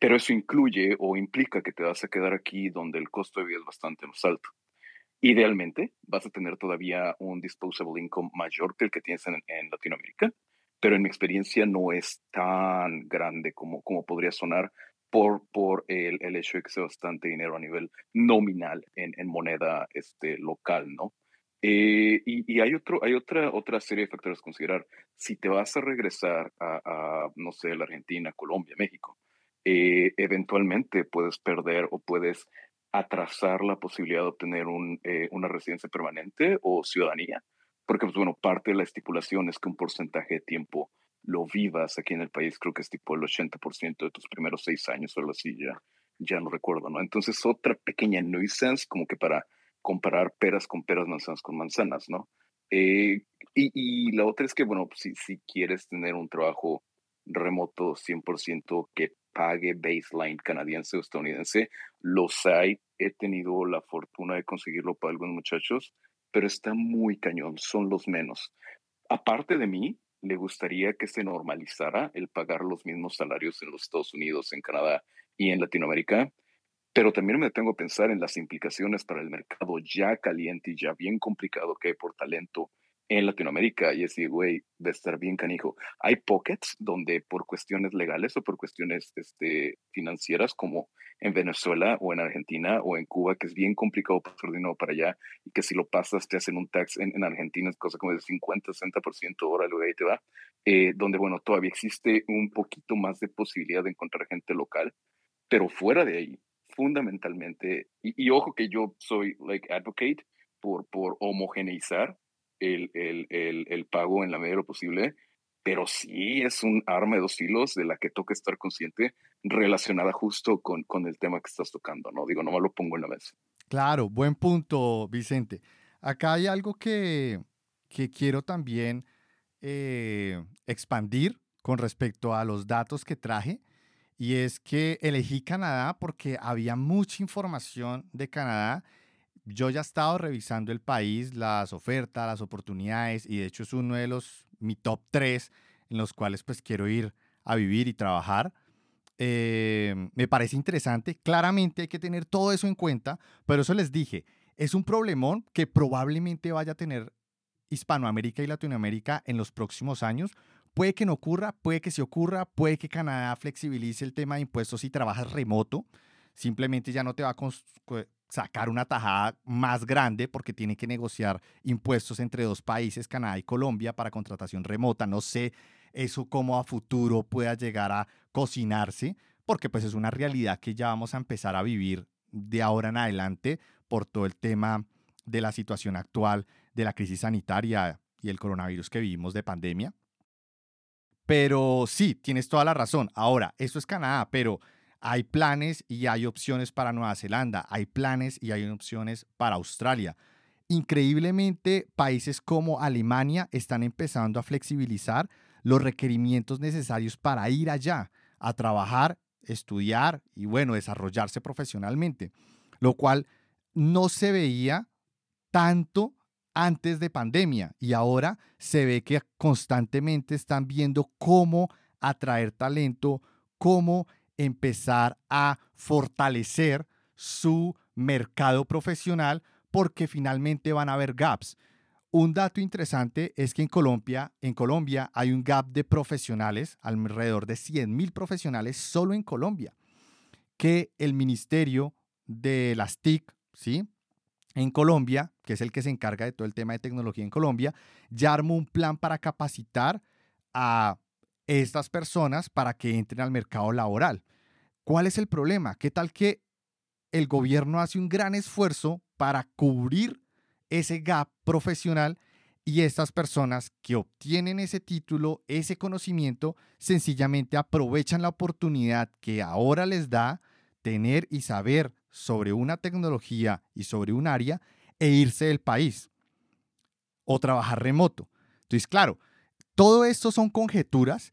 [SPEAKER 4] Pero eso incluye o implica que te vas a quedar aquí donde el costo de vida es bastante más alto. Idealmente, vas a tener todavía un disposable income mayor que el que tienes en, Latinoamérica, pero en mi experiencia no es tan grande como, como podría sonar por, por el, el hecho de que sea bastante dinero a nivel nominal en, en moneda este, local, ¿no? Eh, y, y, hay, otro, hay otra, otra serie de factores a considerar. Si te vas a regresar a, a no sé, la Argentina, Colombia, México, eh, eventualmente puedes perder o puedes atrasar la posibilidad de obtener un, eh, una residencia permanente o ciudadanía, porque, pues bueno, parte de la estipulación es que un porcentaje de tiempo lo vivas aquí en el país, creo que es tipo el 80% de tus primeros seis años o algo así, ya, no recuerdo, ¿no? Entonces, otra pequeña nuisance como que para comparar peras con peras, manzanas con manzanas, ¿no? Eh, y, y, la otra es que, bueno, si, si quieres tener un trabajo remoto 100% que pague baseline canadiense o estadounidense. Los hay, he tenido la fortuna de conseguirlo para algunos muchachos, pero está muy cañón, son los menos. Aparte de mí, le gustaría que se normalizara el pagar los mismos salarios en los Estados Unidos, en Canadá y en Latinoamérica, pero también me tengo que pensar en las implicaciones para el mercado ya caliente y ya bien complicado que hay por talento en Latinoamérica y decir, güey, de estar bien canijo. Hay pockets donde por cuestiones legales o por cuestiones este, financieras, como en Venezuela o en Argentina o en Cuba, que es bien complicado pasar dinero para allá y que si lo pasas te hacen un tax en, en Argentina, es cosa como de 50, 60% hora, luego ahí te va, eh, donde, bueno, todavía existe un poquito más de posibilidad de encontrar gente local, pero fuera de ahí, fundamentalmente, y, y ojo que yo soy, like, advocate por, por homogeneizar el, el, el, el, pago en la medida de lo posible, pero sí es un arma de dos filos de la que toca estar consciente relacionada justo con, con el tema que estás tocando, ¿no? Digo, no me lo pongo en la mesa.
[SPEAKER 1] Claro, buen punto, Vicente. Acá hay algo que, que quiero también eh, expandir con respecto a los datos que traje. Y es que elegí Canadá porque había mucha información de Canadá. Yo ya he estado revisando el país, las ofertas, las oportunidades, y de hecho es uno de los, mi top 3 en los cuales pues quiero ir a vivir y trabajar. Eh, me parece interesante. Claramente hay que tener todo eso en cuenta, pero eso les dije, es un problemón que probablemente vaya a tener Hispanoamérica y Latinoamérica en los próximos años. Puede que no ocurra, puede que sí ocurra, puede que Canadá flexibilice el tema de impuestos si trabajas remoto. Simplemente ya no te va a sacar una tajada más grande porque tiene que negociar impuestos entre dos países, Canadá y Colombia, para contratación remota. No sé eso cómo a futuro pueda llegar a cocinarse, porque pues es una realidad que ya vamos a empezar a vivir de ahora en adelante por todo el tema de la situación actual de la crisis sanitaria y el coronavirus que vivimos de pandemia. Pero sí, tienes toda la razón. Ahora, esto es Canadá, pero hay planes y hay opciones para Nueva Zelanda, hay planes y hay opciones para Australia. Increíblemente, países como Alemania están empezando a flexibilizar los requerimientos necesarios para ir allá a trabajar, estudiar y, bueno, desarrollarse profesionalmente, lo cual no se veía tanto antes de pandemia y ahora se ve que constantemente están viendo cómo atraer talento, cómo empezar a fortalecer su mercado profesional porque finalmente van a haber gaps. Un dato interesante es que en Colombia, en Colombia hay un gap de profesionales, alrededor de 100 mil profesionales solo en Colombia, que el Ministerio de las TIC, ¿sí? en Colombia, que es el que se encarga de todo el tema de tecnología en Colombia, ya armó un plan para capacitar a estas personas para que entren al mercado laboral. ¿Cuál es el problema? ¿Qué tal que el gobierno hace un gran esfuerzo para cubrir ese gap profesional y estas personas que obtienen ese título, ese conocimiento, sencillamente aprovechan la oportunidad que ahora les da tener y saber sobre una tecnología y sobre un área e irse del país o trabajar remoto. Entonces, claro, todo esto son conjeturas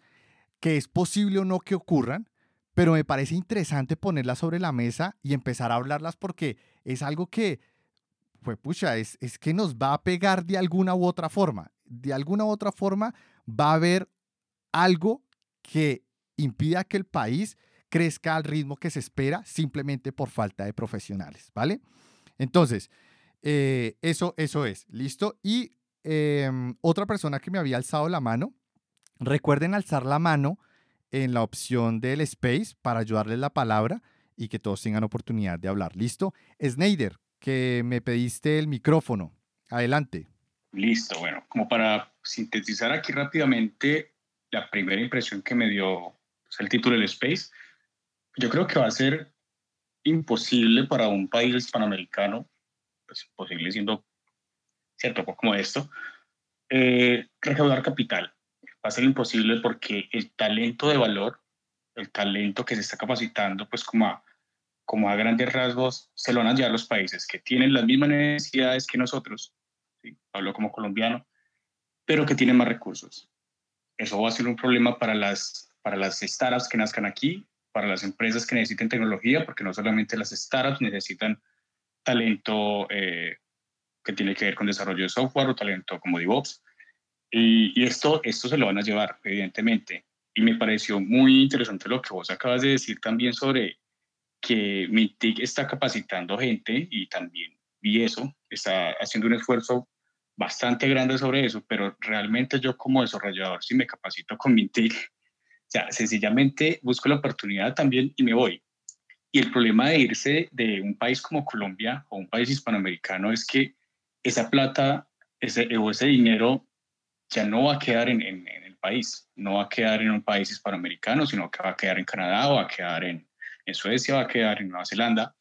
[SPEAKER 1] que es posible o no que ocurran, pero me parece interesante ponerlas sobre la mesa y empezar a hablarlas porque es algo que, pues pucha, es, es que nos va a pegar de alguna u otra forma. De alguna u otra forma va a haber algo que impida que el país crezca al ritmo que se espera simplemente por falta de profesionales, ¿vale? Entonces, eh, eso, eso es, ¿listo? Y em, otra persona que me había alzado la mano, recuerden alzar la mano en la opción del space para ayudarles la palabra y que todos tengan oportunidad de hablar, ¿listo? Snyder, que me pediste el micrófono, adelante.
[SPEAKER 5] Listo, bueno, como para sintetizar aquí rápidamente la primera impresión que me dio pues, el título del space, yo creo que va a ser imposible para un país hispanoamericano, pues imposible siendo cierto, como esto, eh, recaudar capital. Va a ser imposible porque el talento de valor, el talento que se está capacitando, pues como a, como a grandes rasgos, se lo van a llevar los países que tienen las mismas necesidades que nosotros, hablo como colombiano, pero que tienen más recursos. Eso va a ser un problema para las, para las startups que nazcan aquí para las empresas que necesiten tecnología, porque no solamente las startups necesitan talento eh, que tiene que ver con desarrollo de software o talento como DevOps. Y, y, esto, esto se lo van a llevar, evidentemente. Y me pareció muy interesante lo que vos acabas de decir también sobre que MITIC está capacitando gente y también vi eso, está haciendo un esfuerzo bastante grande sobre eso, pero realmente yo como desarrollador, si me capacito con MITIC, o sea, sencillamente busco la oportunidad también y me voy. Y el problema de irse de un país como Colombia o un país hispanoamericano es que esa plata ese, o ese dinero ya no va a quedar en, en, el país, no va a quedar en un país hispanoamericano, sino que va a quedar en Canadá va a quedar en, en Suecia, va a quedar en Nueva Zelanda.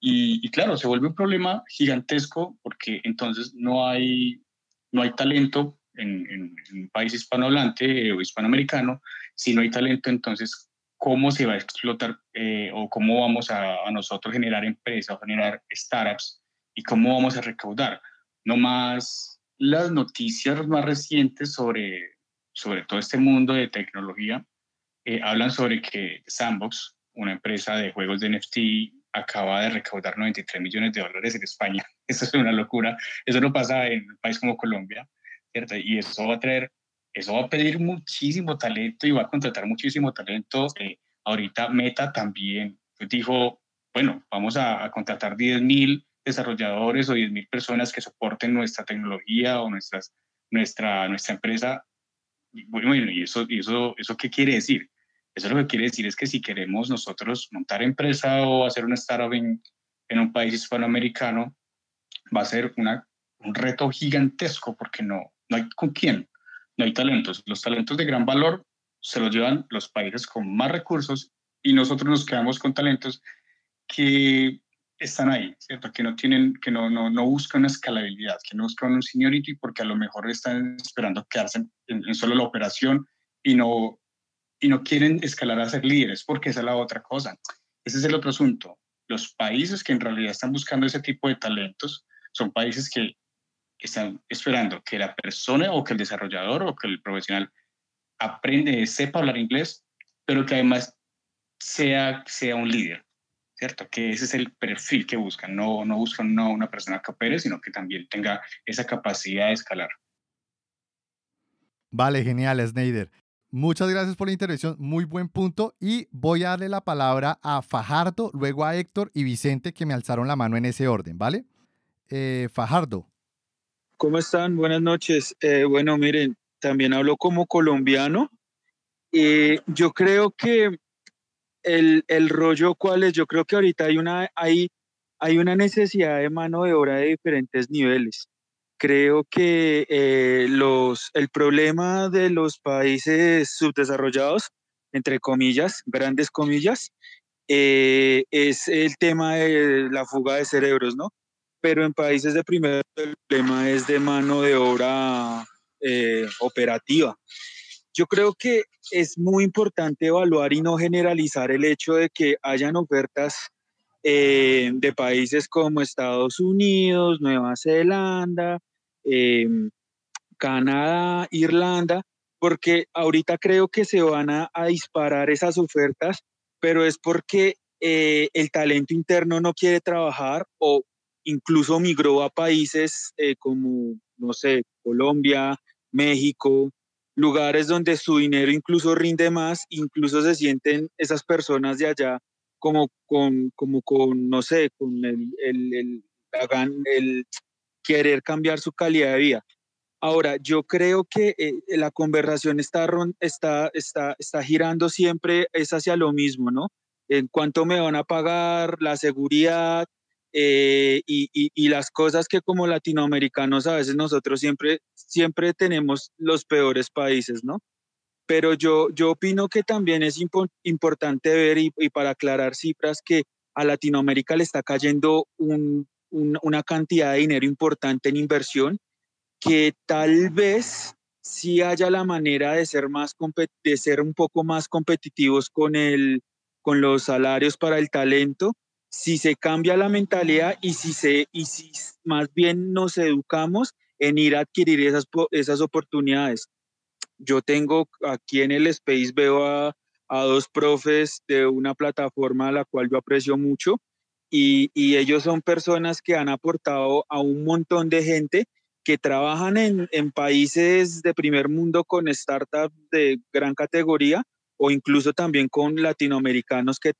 [SPEAKER 5] Y, y, claro, se vuelve un problema gigantesco porque entonces no hay, no hay talento en, un país hispanohablante o hispanoamericano, si no hay talento, entonces, ¿cómo se va a explotar eh, o cómo vamos a, a, nosotros generar empresas, generar startups y cómo vamos a recaudar? No más las noticias más recientes sobre, sobre todo este mundo de tecnología eh, hablan sobre que Sandbox, una empresa de juegos de NFT, acaba de recaudar 93 millones de dólares en España. Eso es una locura. Eso no pasa en un país como Colombia, ¿cierto? Y eso va a traer, eso va a pedir muchísimo talento y va a contratar muchísimo talento. Eh, ahorita Meta también dijo, bueno, vamos a, a contratar 10.000 desarrolladores o 10.000 personas que soporten nuestra tecnología o nuestras, nuestra, nuestra empresa. Bueno, ¿y eso, y eso, eso qué quiere decir? Eso lo que quiere decir es que si queremos nosotros montar empresa o hacer una startup en, en un país hispanoamericano, va a ser una, un reto gigantesco porque no, no hay con quién, no hay talentos. Los talentos de gran valor se los llevan los países con más recursos y nosotros nos quedamos con talentos que están ahí, ¿cierto? Que no tienen, que no, no, no buscan una escalabilidad, que no buscan un seniority porque a lo mejor están esperando quedarse en, en solo la operación y no, y no quieren escalar a ser líderes, porque esa es la otra cosa. Ese es el otro asunto. Los países que en realidad están buscando ese tipo de talentos son países que están esperando que la persona o que el desarrollador o que el profesional aprende, sepa hablar inglés, pero que además sea, sea un líder, ¿cierto? Que ese es el perfil que buscan. No, no buscan no una persona que opere, sino que también tenga esa capacidad de escalar.
[SPEAKER 1] Vale, genial, Snyder. Muchas gracias por la intervención, muy buen punto. Y voy a darle la palabra a Fajardo, luego a Héctor y Vicente que me alzaron la mano en ese orden, ¿vale? Eh, Fajardo.
[SPEAKER 6] ¿Cómo están? Buenas noches. Eh, bueno, miren, también hablo como colombiano. y yo creo que el, el, rollo, ¿cuál es? Yo creo que ahorita hay una, hay, hay una necesidad de mano de obra de diferentes niveles creo que eh, los, el problema de los países subdesarrollados, entre comillas, grandes comillas, eh, es el tema de la fuga de cerebros, ¿no? Pero en países de primer el problema es de mano de obra eh, operativa. Yo creo que es muy importante evaluar y no generalizar el hecho de que hayan ofertas de países como Estados Unidos, Nueva Zelanda, eh, Canadá, Irlanda, porque ahorita creo que se van a, disparar esas ofertas, pero es porque eh, el talento interno no quiere trabajar o incluso migró a países eh, como, no sé, Colombia, México, lugares donde su dinero incluso rinde más, incluso se sienten esas personas de allá como con, como con no sé, con el, el, el, el querer cambiar su calidad de vida. Ahora, yo creo que eh, la conversación está, está, está, está girando siempre es hacia lo mismo, ¿no? En cuánto me van a pagar, la seguridad eh, y, y, las cosas que como latinoamericanos a veces nosotros siempre, siempre tenemos los peores países, ¿no? Pero yo, yo opino que también es importante ver y, y para aclarar cifras que a Latinoamérica le está cayendo un una cantidad de dinero importante en inversión que tal vez sí haya la manera de ser, más de ser un poco más competitivos con, el, con los salarios para el talento, si se cambia la mentalidad y si, se, y si más bien nos educamos en ir a adquirir esas, esas oportunidades. Yo tengo aquí en el Space, veo a, a dos profes de una plataforma a la cual yo aprecio mucho, y, ellos son personas que han aportado a un montón de gente que trabajan en, países de primer mundo con startups de gran categoría o incluso también con latinoamericanos que,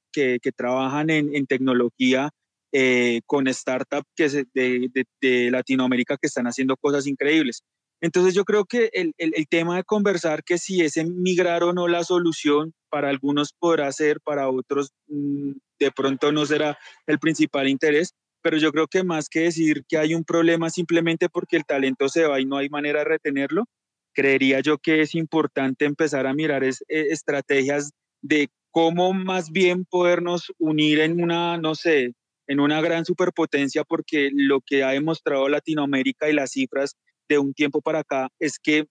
[SPEAKER 6] trabajan en, tecnología eh, con startups que de, de, Latinoamérica que están haciendo cosas increíbles. Entonces yo creo que el, tema de conversar que si es emigrar o no la solución, para algunos podrá ser, para otros mm, de pronto no será el principal interés, pero yo creo que más que decir que hay un problema simplemente porque el talento se va y no hay manera de retenerlo, creería yo que es importante empezar a mirar eh, estrategias de cómo más bien podernos unir en una, no sé, en una gran superpotencia, porque lo que ha demostrado Latinoamérica y las cifras de un tiempo para acá es que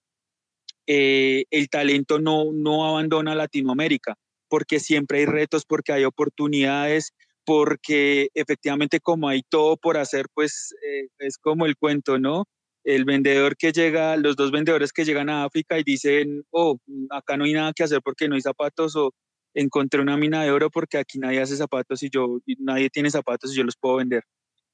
[SPEAKER 6] eh, el talento no, no abandona Latinoamérica, porque siempre hay retos, porque hay oportunidades, porque efectivamente como hay todo por hacer, pues eh, es como el cuento, ¿no? El vendedor que llega, los dos vendedores que llegan a África y dicen, oh, acá no hay nada que hacer porque no hay zapatos o encontré una mina de oro porque aquí nadie hace zapatos y yo nadie tiene zapatos y yo los puedo vender.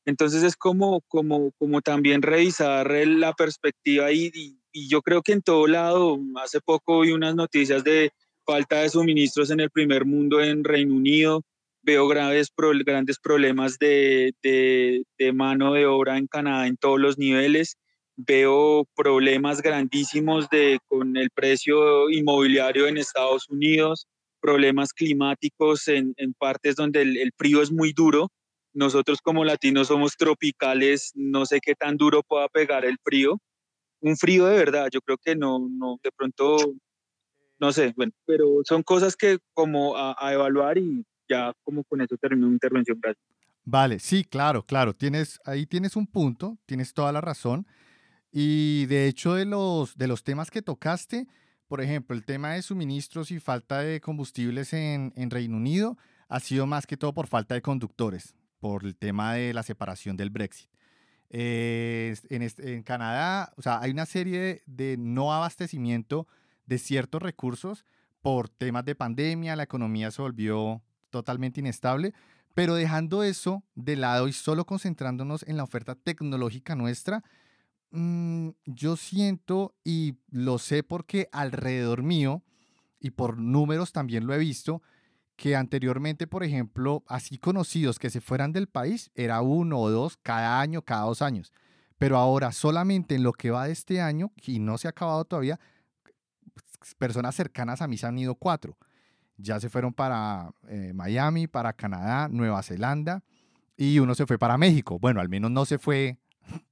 [SPEAKER 6] Entonces es como, como, como también revisar la perspectiva y, y, yo creo que en todo lado, hace poco vi unas noticias de falta de suministros en el primer mundo en Reino Unido, veo graves, grandes problemas de, de, de mano de obra en Canadá en todos los niveles, veo problemas grandísimos de, con el precio inmobiliario en Estados Unidos, problemas climáticos en, en partes donde el, el, frío es muy duro. Nosotros como latinos somos tropicales, no sé qué tan duro pueda pegar el frío. Un frío de verdad, yo creo que no, no, de pronto, no sé, bueno, pero son cosas que como a, a evaluar y ya como con eso termino mi intervención.
[SPEAKER 1] Vale, sí, claro, claro, tienes, ahí tienes un punto, tienes toda la razón. Y de hecho de los, de los temas que tocaste, por ejemplo, el tema de suministros y falta de combustibles en, en Reino Unido ha sido más que todo por falta de conductores, por el tema de la separación del Brexit. Eh, en, en, Canadá, o sea, hay una serie de, de no abastecimiento de ciertos recursos por temas de pandemia, la economía se volvió totalmente inestable, pero dejando eso de lado y solo concentrándonos en la oferta tecnológica nuestra, mmm, yo siento y lo sé porque alrededor mío y por números también lo he visto, que anteriormente, por ejemplo, así conocidos que se fueran del país, era uno o dos cada año, cada dos años. Pero ahora solamente en lo que va de este año, y no se ha acabado todavía, personas cercanas a mí se han ido cuatro. Ya se fueron para eh, Miami, para Canadá, Nueva Zelanda y uno se fue para México. Bueno, al menos no se fue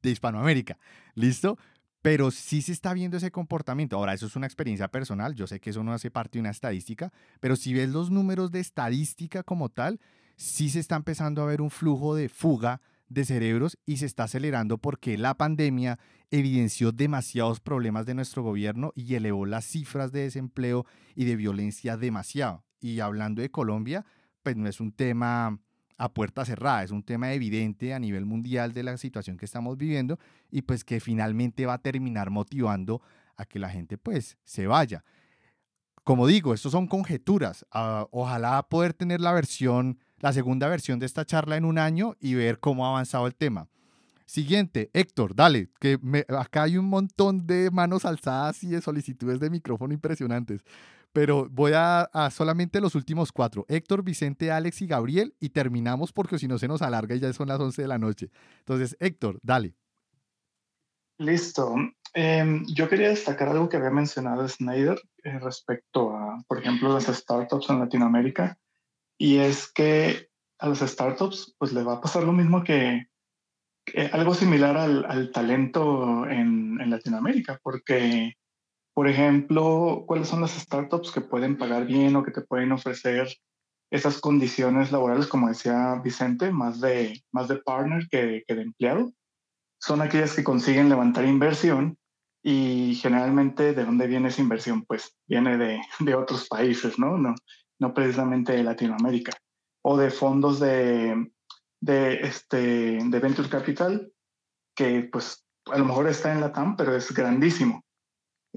[SPEAKER 1] de Hispanoamérica, ¿listo? Pero sí se está viendo ese comportamiento. Ahora, eso es una experiencia personal, yo sé que eso no hace parte de una estadística, pero si ves los números de estadística como tal, sí se está empezando a ver un flujo de fuga de cerebros y se está acelerando porque la pandemia evidenció demasiados problemas de nuestro gobierno y elevó las cifras de desempleo y de violencia demasiado. Y hablando de Colombia, pues no es un tema a puerta cerrada, es un tema evidente a nivel mundial de la situación que estamos viviendo y pues que finalmente va a terminar motivando a que la gente pues se vaya. Como digo, estos son conjeturas. Uh, ojalá poder tener la versión, la segunda versión de esta charla en un año y ver cómo ha avanzado el tema. Siguiente, Héctor, dale, que me, acá hay un montón de manos alzadas y de solicitudes de micrófono impresionantes pero voy a, solamente los últimos cuatro. Héctor, Vicente, Alex y Gabriel y terminamos porque si no se nos alarga y ya son las 11 de la noche. Entonces, Héctor, dale.
[SPEAKER 2] Listo. Eh, yo quería destacar algo que había mencionado Snyder eh, respecto a, por ejemplo, las startups en Latinoamérica. Y es que a las startups pues le va a pasar lo mismo que, algo similar al, al talento en, en Latinoamérica, porque por ejemplo, cuáles son las startups que pueden pagar bien o que te pueden ofrecer esas condiciones laborales, como decía Vicente, más de, más de partner que, que de empleado. Son aquellas que consiguen levantar inversión y generalmente de dónde viene esa inversión, pues viene de, de otros países, ¿no? ¿no? No precisamente de Latinoamérica o de fondos de, de, este, de Venture Capital, que pues a lo mejor está en la TAM, pero es grandísimo.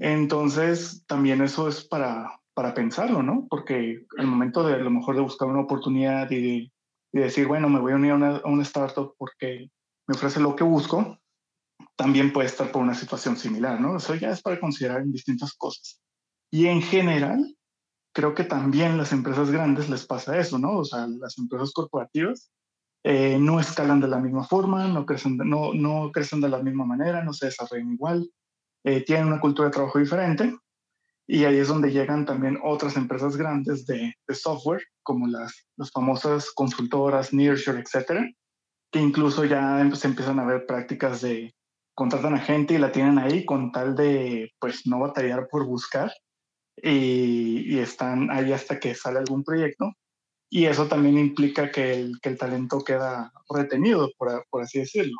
[SPEAKER 2] Entonces, también eso es para, para pensarlo, ¿no? Porque al momento de a lo mejor de buscar una oportunidad y, y decir, bueno, me voy a unir a una, a una, startup porque me ofrece lo que busco, también puede estar por una situación similar, ¿no? Eso ya es para considerar en distintas cosas. Y en general, creo que también las empresas grandes les pasa eso, ¿no? O sea, las empresas corporativas eh, no escalan de la misma forma, no crecen, no, no crecen de la misma manera, no se desarrollan igual eh, tienen una cultura de trabajo diferente y ahí es donde llegan también otras empresas grandes de, de software, como las, las famosas consultoras, Nearshore, etcétera, que incluso ya se empiezan a ver prácticas de contratan a gente y la tienen ahí con tal de pues no batallar por buscar y, y están ahí hasta que sale algún proyecto y eso también implica que el, que el talento queda retenido, por, por así decirlo.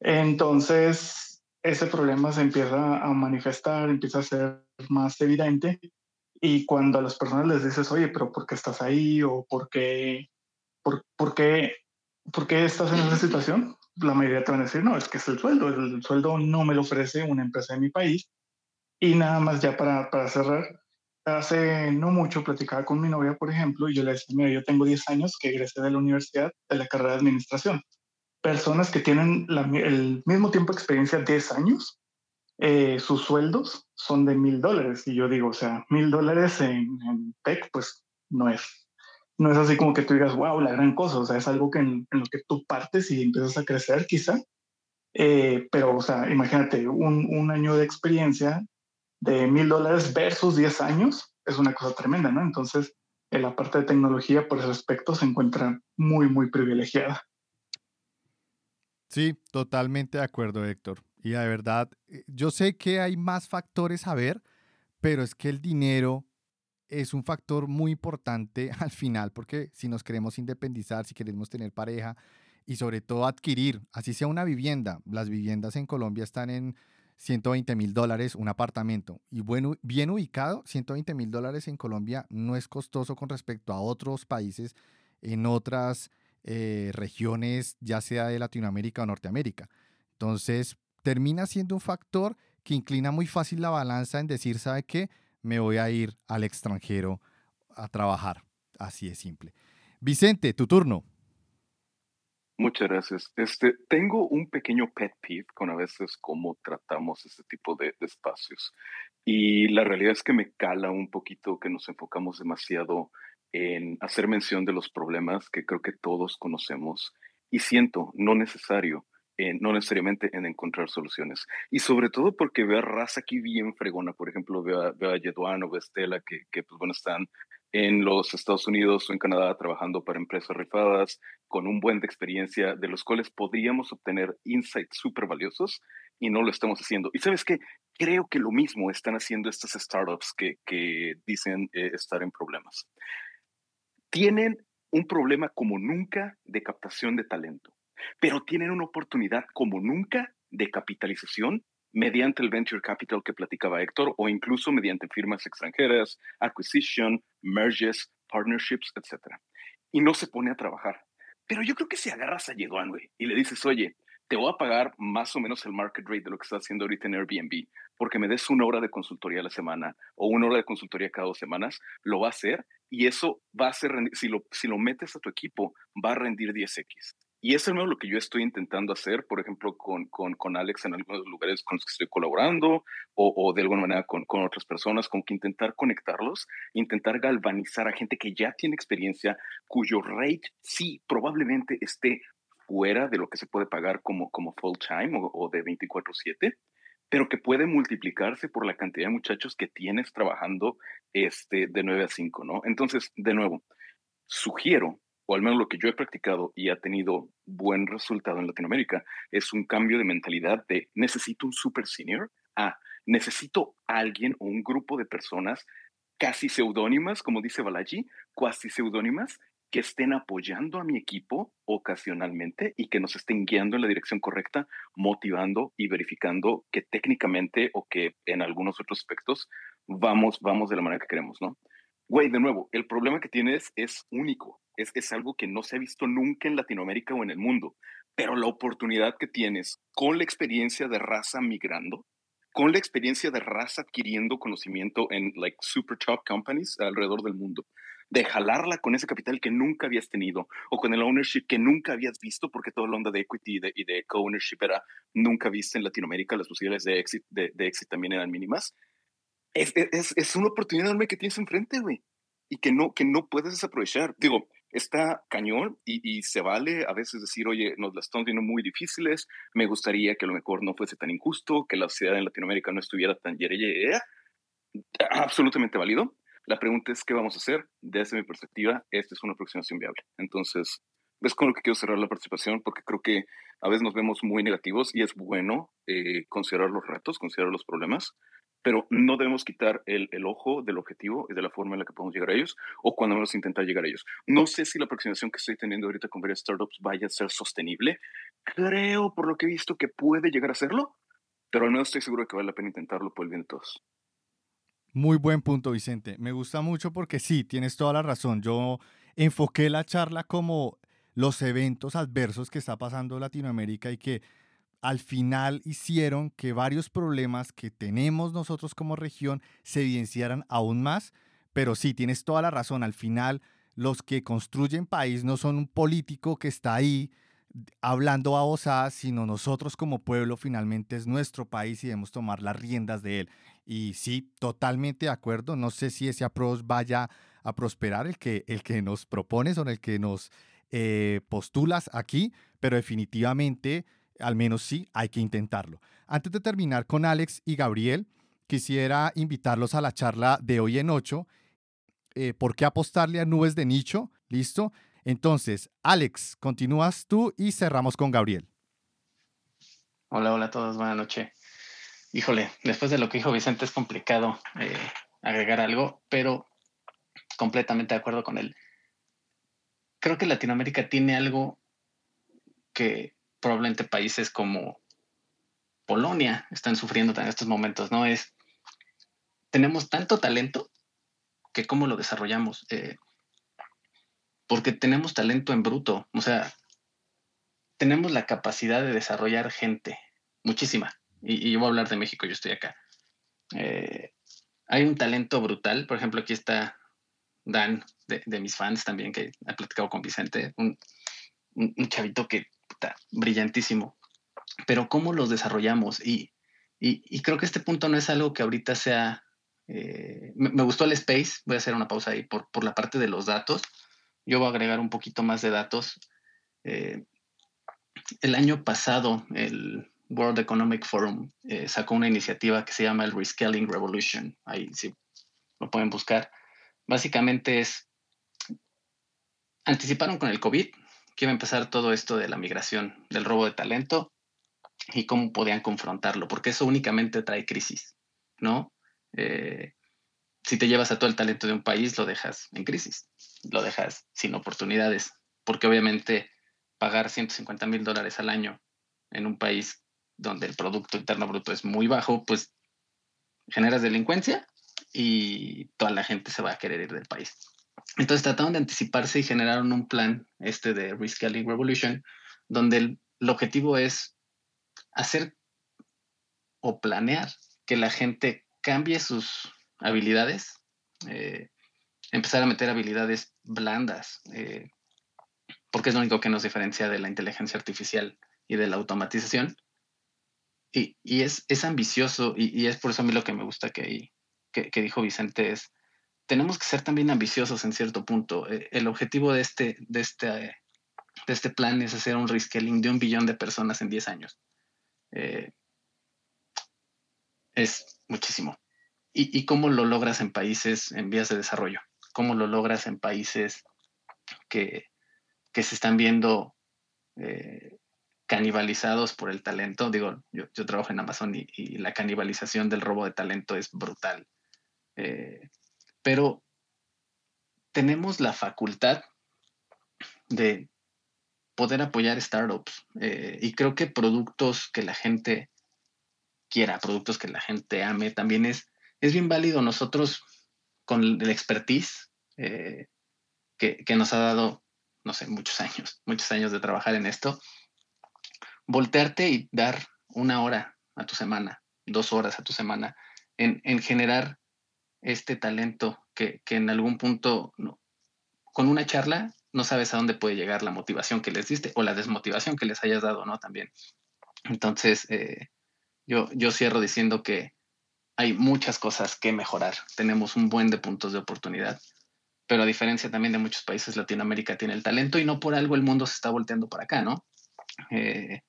[SPEAKER 2] Entonces, ese problema se empieza a manifestar, empieza a ser más evidente y cuando a las personas les dices, oye, pero ¿por qué estás ahí? o ¿por qué, por, por qué, por qué estás en esa situación? La mayoría te van a decir, no, es que es el sueldo, el sueldo no me lo ofrece una empresa de mi país. Y nada más ya para, para cerrar, hace no mucho platicaba con mi novia, por ejemplo, y yo le decía, mira, yo tengo 10 años que egresé de la universidad de la carrera de administración. Personas que tienen el mismo tiempo de experiencia, 10 años, eh, sus sueldos son de mil dólares. Y yo digo, o sea, mil dólares en, en, tech, pues no es, no es así como que tú digas, wow, la gran cosa. O sea, es algo que en, lo que tú partes y empiezas a crecer quizá. Eh, pero, o sea, imagínate, un, un año de experiencia de mil dólares versus 10 años es una cosa tremenda, ¿no? Entonces, en la parte de tecnología, por ese aspecto, se encuentra muy, muy privilegiada.
[SPEAKER 1] Sí, totalmente de acuerdo, Héctor. Y de verdad, eh, yo sé que hay más factores a ver, pero es que el dinero es un factor muy importante al final, porque si nos queremos independizar, si queremos tener pareja y sobre todo adquirir, así sea una vivienda, las viviendas en Colombia están en 120 mil dólares un apartamento y bueno, bien ubicado, 120 mil dólares en Colombia no es costoso con respecto a otros países en otras eh, regiones, ya sea de Latinoamérica o Norteamérica. Entonces, termina siendo un factor que inclina muy fácil la balanza en decir, ¿sabe qué? Me voy a ir al extranjero a trabajar. Así es simple. Vicente, tu turno.
[SPEAKER 4] Muchas gracias. Este, tengo un pequeño pet peeve con a veces cómo tratamos este tipo de, de, espacios. Y la realidad es que me cala un poquito que nos enfocamos demasiado en hacer mención de los problemas que creo que todos conocemos y siento no necesario no necesariamente en encontrar soluciones. Y sobre todo porque veo a raza aquí bien fregona, por ejemplo, veo a, veo a Yeduan o a Estela, que, que, pues bueno, están en los Estados Unidos o en Canadá trabajando para empresas rifadas, con un buen de experiencia, de los cuales podríamos obtener insights súper valiosos y no lo estamos haciendo. Y sabes qué, creo que lo mismo están haciendo estas startups que, que dicen eh, estar en problemas. Tienen un problema como nunca de captación de talento pero tienen una oportunidad como nunca de capitalización mediante el venture capital que platicaba Héctor o incluso mediante firmas extranjeras, acquisition, merges, partnerships, etc. Y no se pone a trabajar. Pero yo creo que si agarras a Yeduan, güey, y le dices, oye, te voy a pagar más o menos el market rate de lo que estás haciendo ahorita en Airbnb, porque me des una hora de consultoría a la semana o una hora de consultoría cada dos semanas, lo va a hacer y eso va a ser, si lo, si lo metes a tu equipo, va a rendir 10x. Y eso es lo que yo estoy intentando hacer, por ejemplo, con, con, con Alex en algunos lugares con los que estoy colaborando o, o de alguna manera con, con, otras personas, con que intentar conectarlos, intentar galvanizar a gente que ya tiene experiencia, cuyo rate sí probablemente esté fuera de lo que se puede pagar como, como full time o, o de 24/7, pero que puede multiplicarse por la cantidad de muchachos que tienes trabajando este, de 9 a 5, ¿no? Entonces, de nuevo, sugiero o al menos lo que yo he practicado y ha tenido buen resultado en Latinoamérica, es un cambio de mentalidad de necesito un super senior a necesito alguien o un grupo de personas casi seudónimas, como dice Balaji, cuasi seudónimas, que estén apoyando a mi equipo ocasionalmente y que nos estén guiando en la dirección correcta, motivando y verificando que técnicamente o que en algunos otros aspectos vamos, vamos de la manera que queremos, ¿no? Güey, de nuevo, el problema que tienes es único es, es algo que no se ha visto nunca en Latinoamérica o en el mundo, pero la oportunidad que tienes con la experiencia de raza migrando, con la experiencia de raza adquiriendo conocimiento en like super top companies alrededor del mundo, de jalarla con ese capital que nunca habías tenido o con el ownership que nunca habías visto porque toda la onda de equity y de, de co-ownership era nunca vista en Latinoamérica, las posibilidades de éxito de, de también eran mínimas. Es, es, es, una oportunidad enorme que tienes enfrente, güey, y que no, que no puedes desaprovechar. Digo, está cañón y, se vale a veces decir, oye, nos las estamos viendo muy difíciles, me gustaría que lo mejor no fuese tan injusto, que la sociedad en Latinoamérica no estuviera tan yere, absolutamente válido. La pregunta es, ¿qué vamos a hacer? Desde mi perspectiva, esta es una aproximación viable. Entonces, es con lo que quiero cerrar la participación, porque creo que a veces nos vemos muy negativos y es bueno eh, considerar los retos, considerar los problemas, pero no debemos quitar el, el, ojo del objetivo y de la forma en la que podemos llegar a ellos, o cuando menos intentar llegar a ellos. No sé si la aproximación que estoy teniendo ahorita con varias startups vaya a ser sostenible. Creo, por lo que he visto, que puede llegar a serlo, pero al menos estoy seguro que vale la pena intentarlo por el bien de todos.
[SPEAKER 1] Muy buen punto, Vicente. Me gusta mucho porque sí, tienes toda la razón. Yo enfoqué la charla como los eventos adversos que está pasando Latinoamérica y que al final hicieron que varios problemas que tenemos nosotros como región se evidenciaran aún más. Pero sí, tienes toda la razón. Al final, los que construyen país no son un político que está ahí hablando a babosadas, sino nosotros como pueblo finalmente es nuestro país y debemos tomar las riendas de él. Y sí, totalmente de acuerdo. No sé si ese approach vaya a prosperar, el que, el que nos propones o el que nos eh, postulas aquí, pero definitivamente, al menos sí, hay que intentarlo. Antes de terminar con Alex y Gabriel, quisiera invitarlos a la charla de hoy en 8. Eh, ¿Por qué apostarle a nubes de nicho? ¿Listo? Entonces, Alex, continúas tú y cerramos con Gabriel.
[SPEAKER 7] Hola, hola a todos, buenas noches. Híjole, después de lo que dijo Vicente es complicado eh, agregar algo, pero completamente de acuerdo con él. Creo que Latinoamérica tiene algo que probablemente países como Polonia están sufriendo en estos momentos, ¿no? Es, tenemos tanto talento que cómo lo desarrollamos. Eh, porque tenemos talento en bruto, o sea, tenemos la capacidad de desarrollar gente, muchísima. Y, yo voy a hablar de México, yo estoy acá. Eh, hay un talento brutal, por ejemplo, aquí está Dan, de, mis fans también, que ha platicado con Vicente, un, chavito que está brillantísimo. Pero ¿cómo los desarrollamos? Y, y, creo que este punto no es algo que ahorita sea... Eh, me, gustó el space, voy a hacer una pausa ahí por, por la parte de los datos yo voy a agregar un poquito más de datos. Eh, el año pasado, el World Economic Forum eh, sacó una iniciativa que se llama el Rescaling Revolution. Ahí sí lo pueden buscar. Básicamente es, anticiparon con el COVID que iba a empezar todo esto de la migración, del robo de talento y cómo podían confrontarlo, porque eso únicamente trae crisis, ¿no? Eh, si te llevas a todo el talento de un país, lo dejas en crisis, lo dejas sin oportunidades, porque obviamente pagar 150 mil dólares al año en un país donde el Producto Interno Bruto es muy bajo, pues generas delincuencia y toda la gente se va a querer ir del país. Entonces trataron de anticiparse y generaron un plan, este de Rescaling Revolution, donde el, objetivo es hacer o planear que la gente cambie sus habilidades, eh, empezar a meter habilidades blandas, eh, porque es lo único que nos diferencia de la inteligencia artificial y de la automatización. Y, es, es, ambicioso y, es por eso a mí lo que me gusta que, que, dijo Vicente es, tenemos que ser también ambiciosos en cierto punto. Eh, el objetivo de este, de, este, de este plan es hacer un rescaling de un billón de personas en 10 años. es muchísimo y, cómo lo logras en países en vías de desarrollo, cómo lo logras en países que, se están viendo eh, canibalizados por el talento. Digo, yo, trabajo en Amazon y, la canibalización del robo de talento es brutal. Eh, pero tenemos la facultad de poder apoyar startups eh, y creo que productos que la gente quiera, productos que la gente ame, también es es bien válido nosotros con el expertise eh, que, nos ha dado, no sé, muchos años, muchos años de trabajar en esto, voltearte y dar una hora a tu semana, dos horas a tu semana, en, generar este talento que, en algún punto, con una charla, no sabes a dónde puede llegar la motivación que les diste o la desmotivación que les hayas dado, ¿no? También. Entonces, eh, yo, yo cierro diciendo que hay muchas cosas que mejorar. Tenemos un buen de puntos de oportunidad, pero a diferencia también de muchos países, Latinoamérica tiene el talento y no por algo el mundo se está volteando para acá, ¿no? Eh,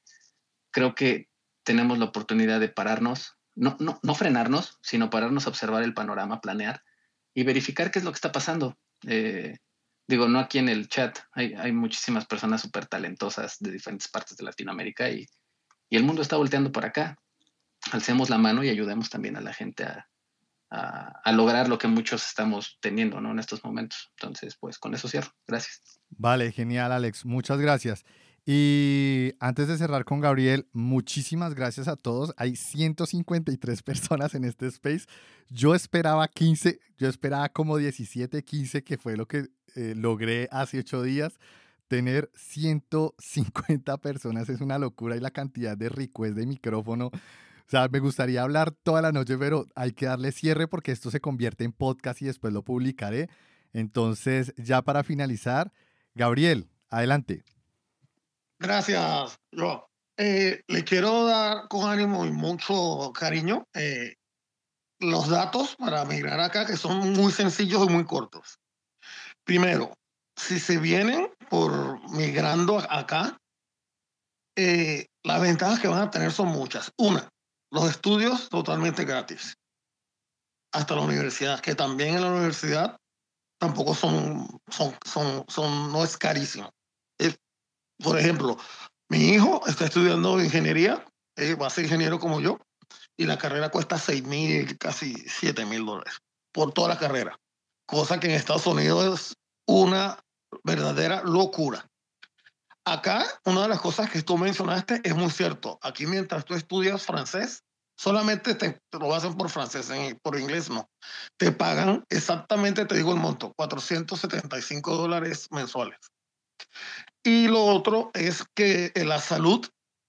[SPEAKER 7] creo que tenemos la oportunidad de pararnos, no, no, no, frenarnos, sino pararnos a observar el panorama, planear y verificar qué es lo que está pasando. Eh, digo, no aquí en el chat, hay, hay muchísimas personas súper talentosas de diferentes partes de Latinoamérica y, y el mundo está volteando para acá alcemos la mano y ayudemos también a la gente a, lograr lo que muchos estamos teniendo ¿no? en estos momentos. Entonces, pues con eso cierro. Gracias.
[SPEAKER 1] Vale, genial, Alex. Muchas gracias. Y antes de cerrar con Gabriel, muchísimas gracias a todos. Hay 153 personas en este space. Yo esperaba 15, yo esperaba como 17, 15, que fue lo que eh, logré hace ocho días. Tener 150 personas es una locura y la cantidad de requests de micrófono. O sea, me gustaría hablar toda la noche, pero hay que darle cierre porque esto se convierte en podcast y después lo publicaré. Entonces, ya para finalizar, Gabriel, adelante.
[SPEAKER 8] Gracias, yo. Eh, le quiero dar con ánimo y mucho cariño eh, los datos para migrar acá, que son muy sencillos y muy cortos. Primero, si se vienen por migrando acá, eh, las ventajas que van a tener son muchas. Una, los estudios totalmente gratis. Hasta la universidad, que también en la universidad tampoco son, son, son, son no es carísimo. Por ejemplo, mi hijo está estudiando ingeniería, va a ser ingeniero como yo, y la carrera cuesta 6 mil, casi 7 mil dólares por toda la carrera, cosa que en Estados Unidos es una verdadera locura. Acá, una de las cosas que tú mencionaste es muy cierto. Aquí mientras tú estudias francés, solamente te, lo hacen por francés, por inglés no. Te pagan exactamente, te digo el monto, 475 dólares mensuales. Y lo otro es que la salud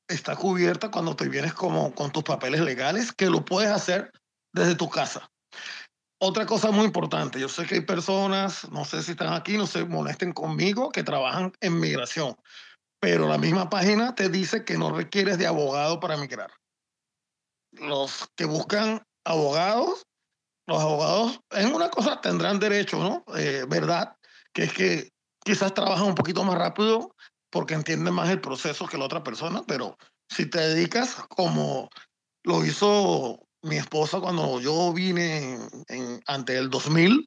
[SPEAKER 8] está cubierta cuando te vienes como con tus papeles legales, que lo puedes hacer desde tu casa. Otra cosa muy importante, yo sé que hay personas, no sé si están aquí, no se molesten conmigo, que trabajan en migración, pero la misma página te dice que no requieres de abogado para migrar. Los que buscan abogados, los abogados en una cosa tendrán derecho, ¿no? Eh, ¿Verdad? Que es que quizás trabajan un poquito más rápido porque entienden más el proceso que la otra persona, pero si te dedicas como lo hizo mi esposa cuando yo vine en, ante el 2000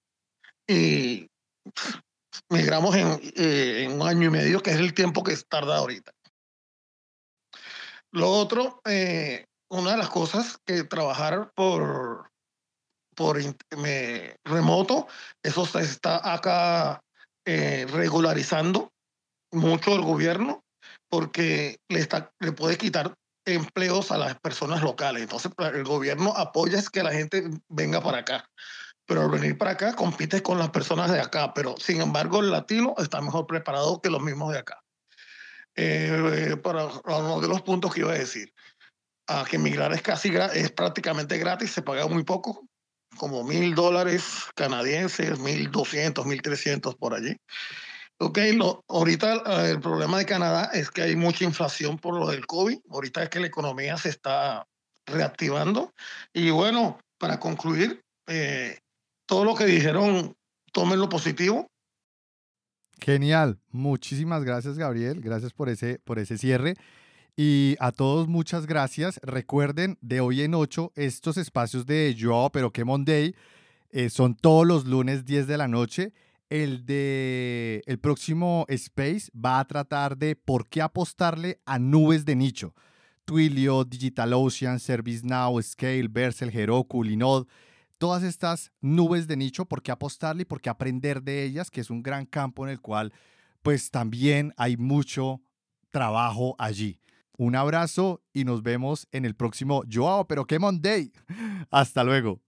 [SPEAKER 8] y migramos en, eh, en, un año y medio, que es el tiempo que tarda ahorita. Lo otro, eh, una de las cosas que trabajar por, por remoto, eso está acá eh, regularizando mucho el gobierno porque le, está, le puede quitar empleos a las personas locales. Entonces, el gobierno apoya es que la gente venga para acá. Pero al venir para acá, compites con las personas de acá. Pero, sin embargo, el latino está mejor preparado que los mismos de acá. Eh, para uno de los puntos que iba a decir, a que emigrar es casi es prácticamente gratis, se paga muy poco, como mil dólares canadienses, mil doscientos, mil trescientos por allí. Ok, lo, ahorita eh, el problema de Canadá es que hay mucha inflación por lo del COVID. Ahorita es que la economía se está reactivando. Y bueno, para concluir, eh, todo lo que dijeron, tomen lo positivo.
[SPEAKER 1] Genial. Muchísimas gracias, Gabriel. Gracias por ese, por ese cierre. Y a todos muchas gracias. Recuerden, de hoy en ocho, estos espacios de Yo, pero que Monday, eh, son todos los lunes 10 de la noche. El de el próximo Space va a tratar de por qué apostarle a nubes de nicho. Twilio, DigitalOcean, ServiceNow, Scale, Vercel, Heroku, Linode, todas estas nubes de nicho, por qué apostarle y por qué aprender de ellas, que es un gran campo en el cual pues también hay mucho trabajo allí. Un abrazo y nos vemos en el próximo Joao, pero qué Monday. Hasta luego.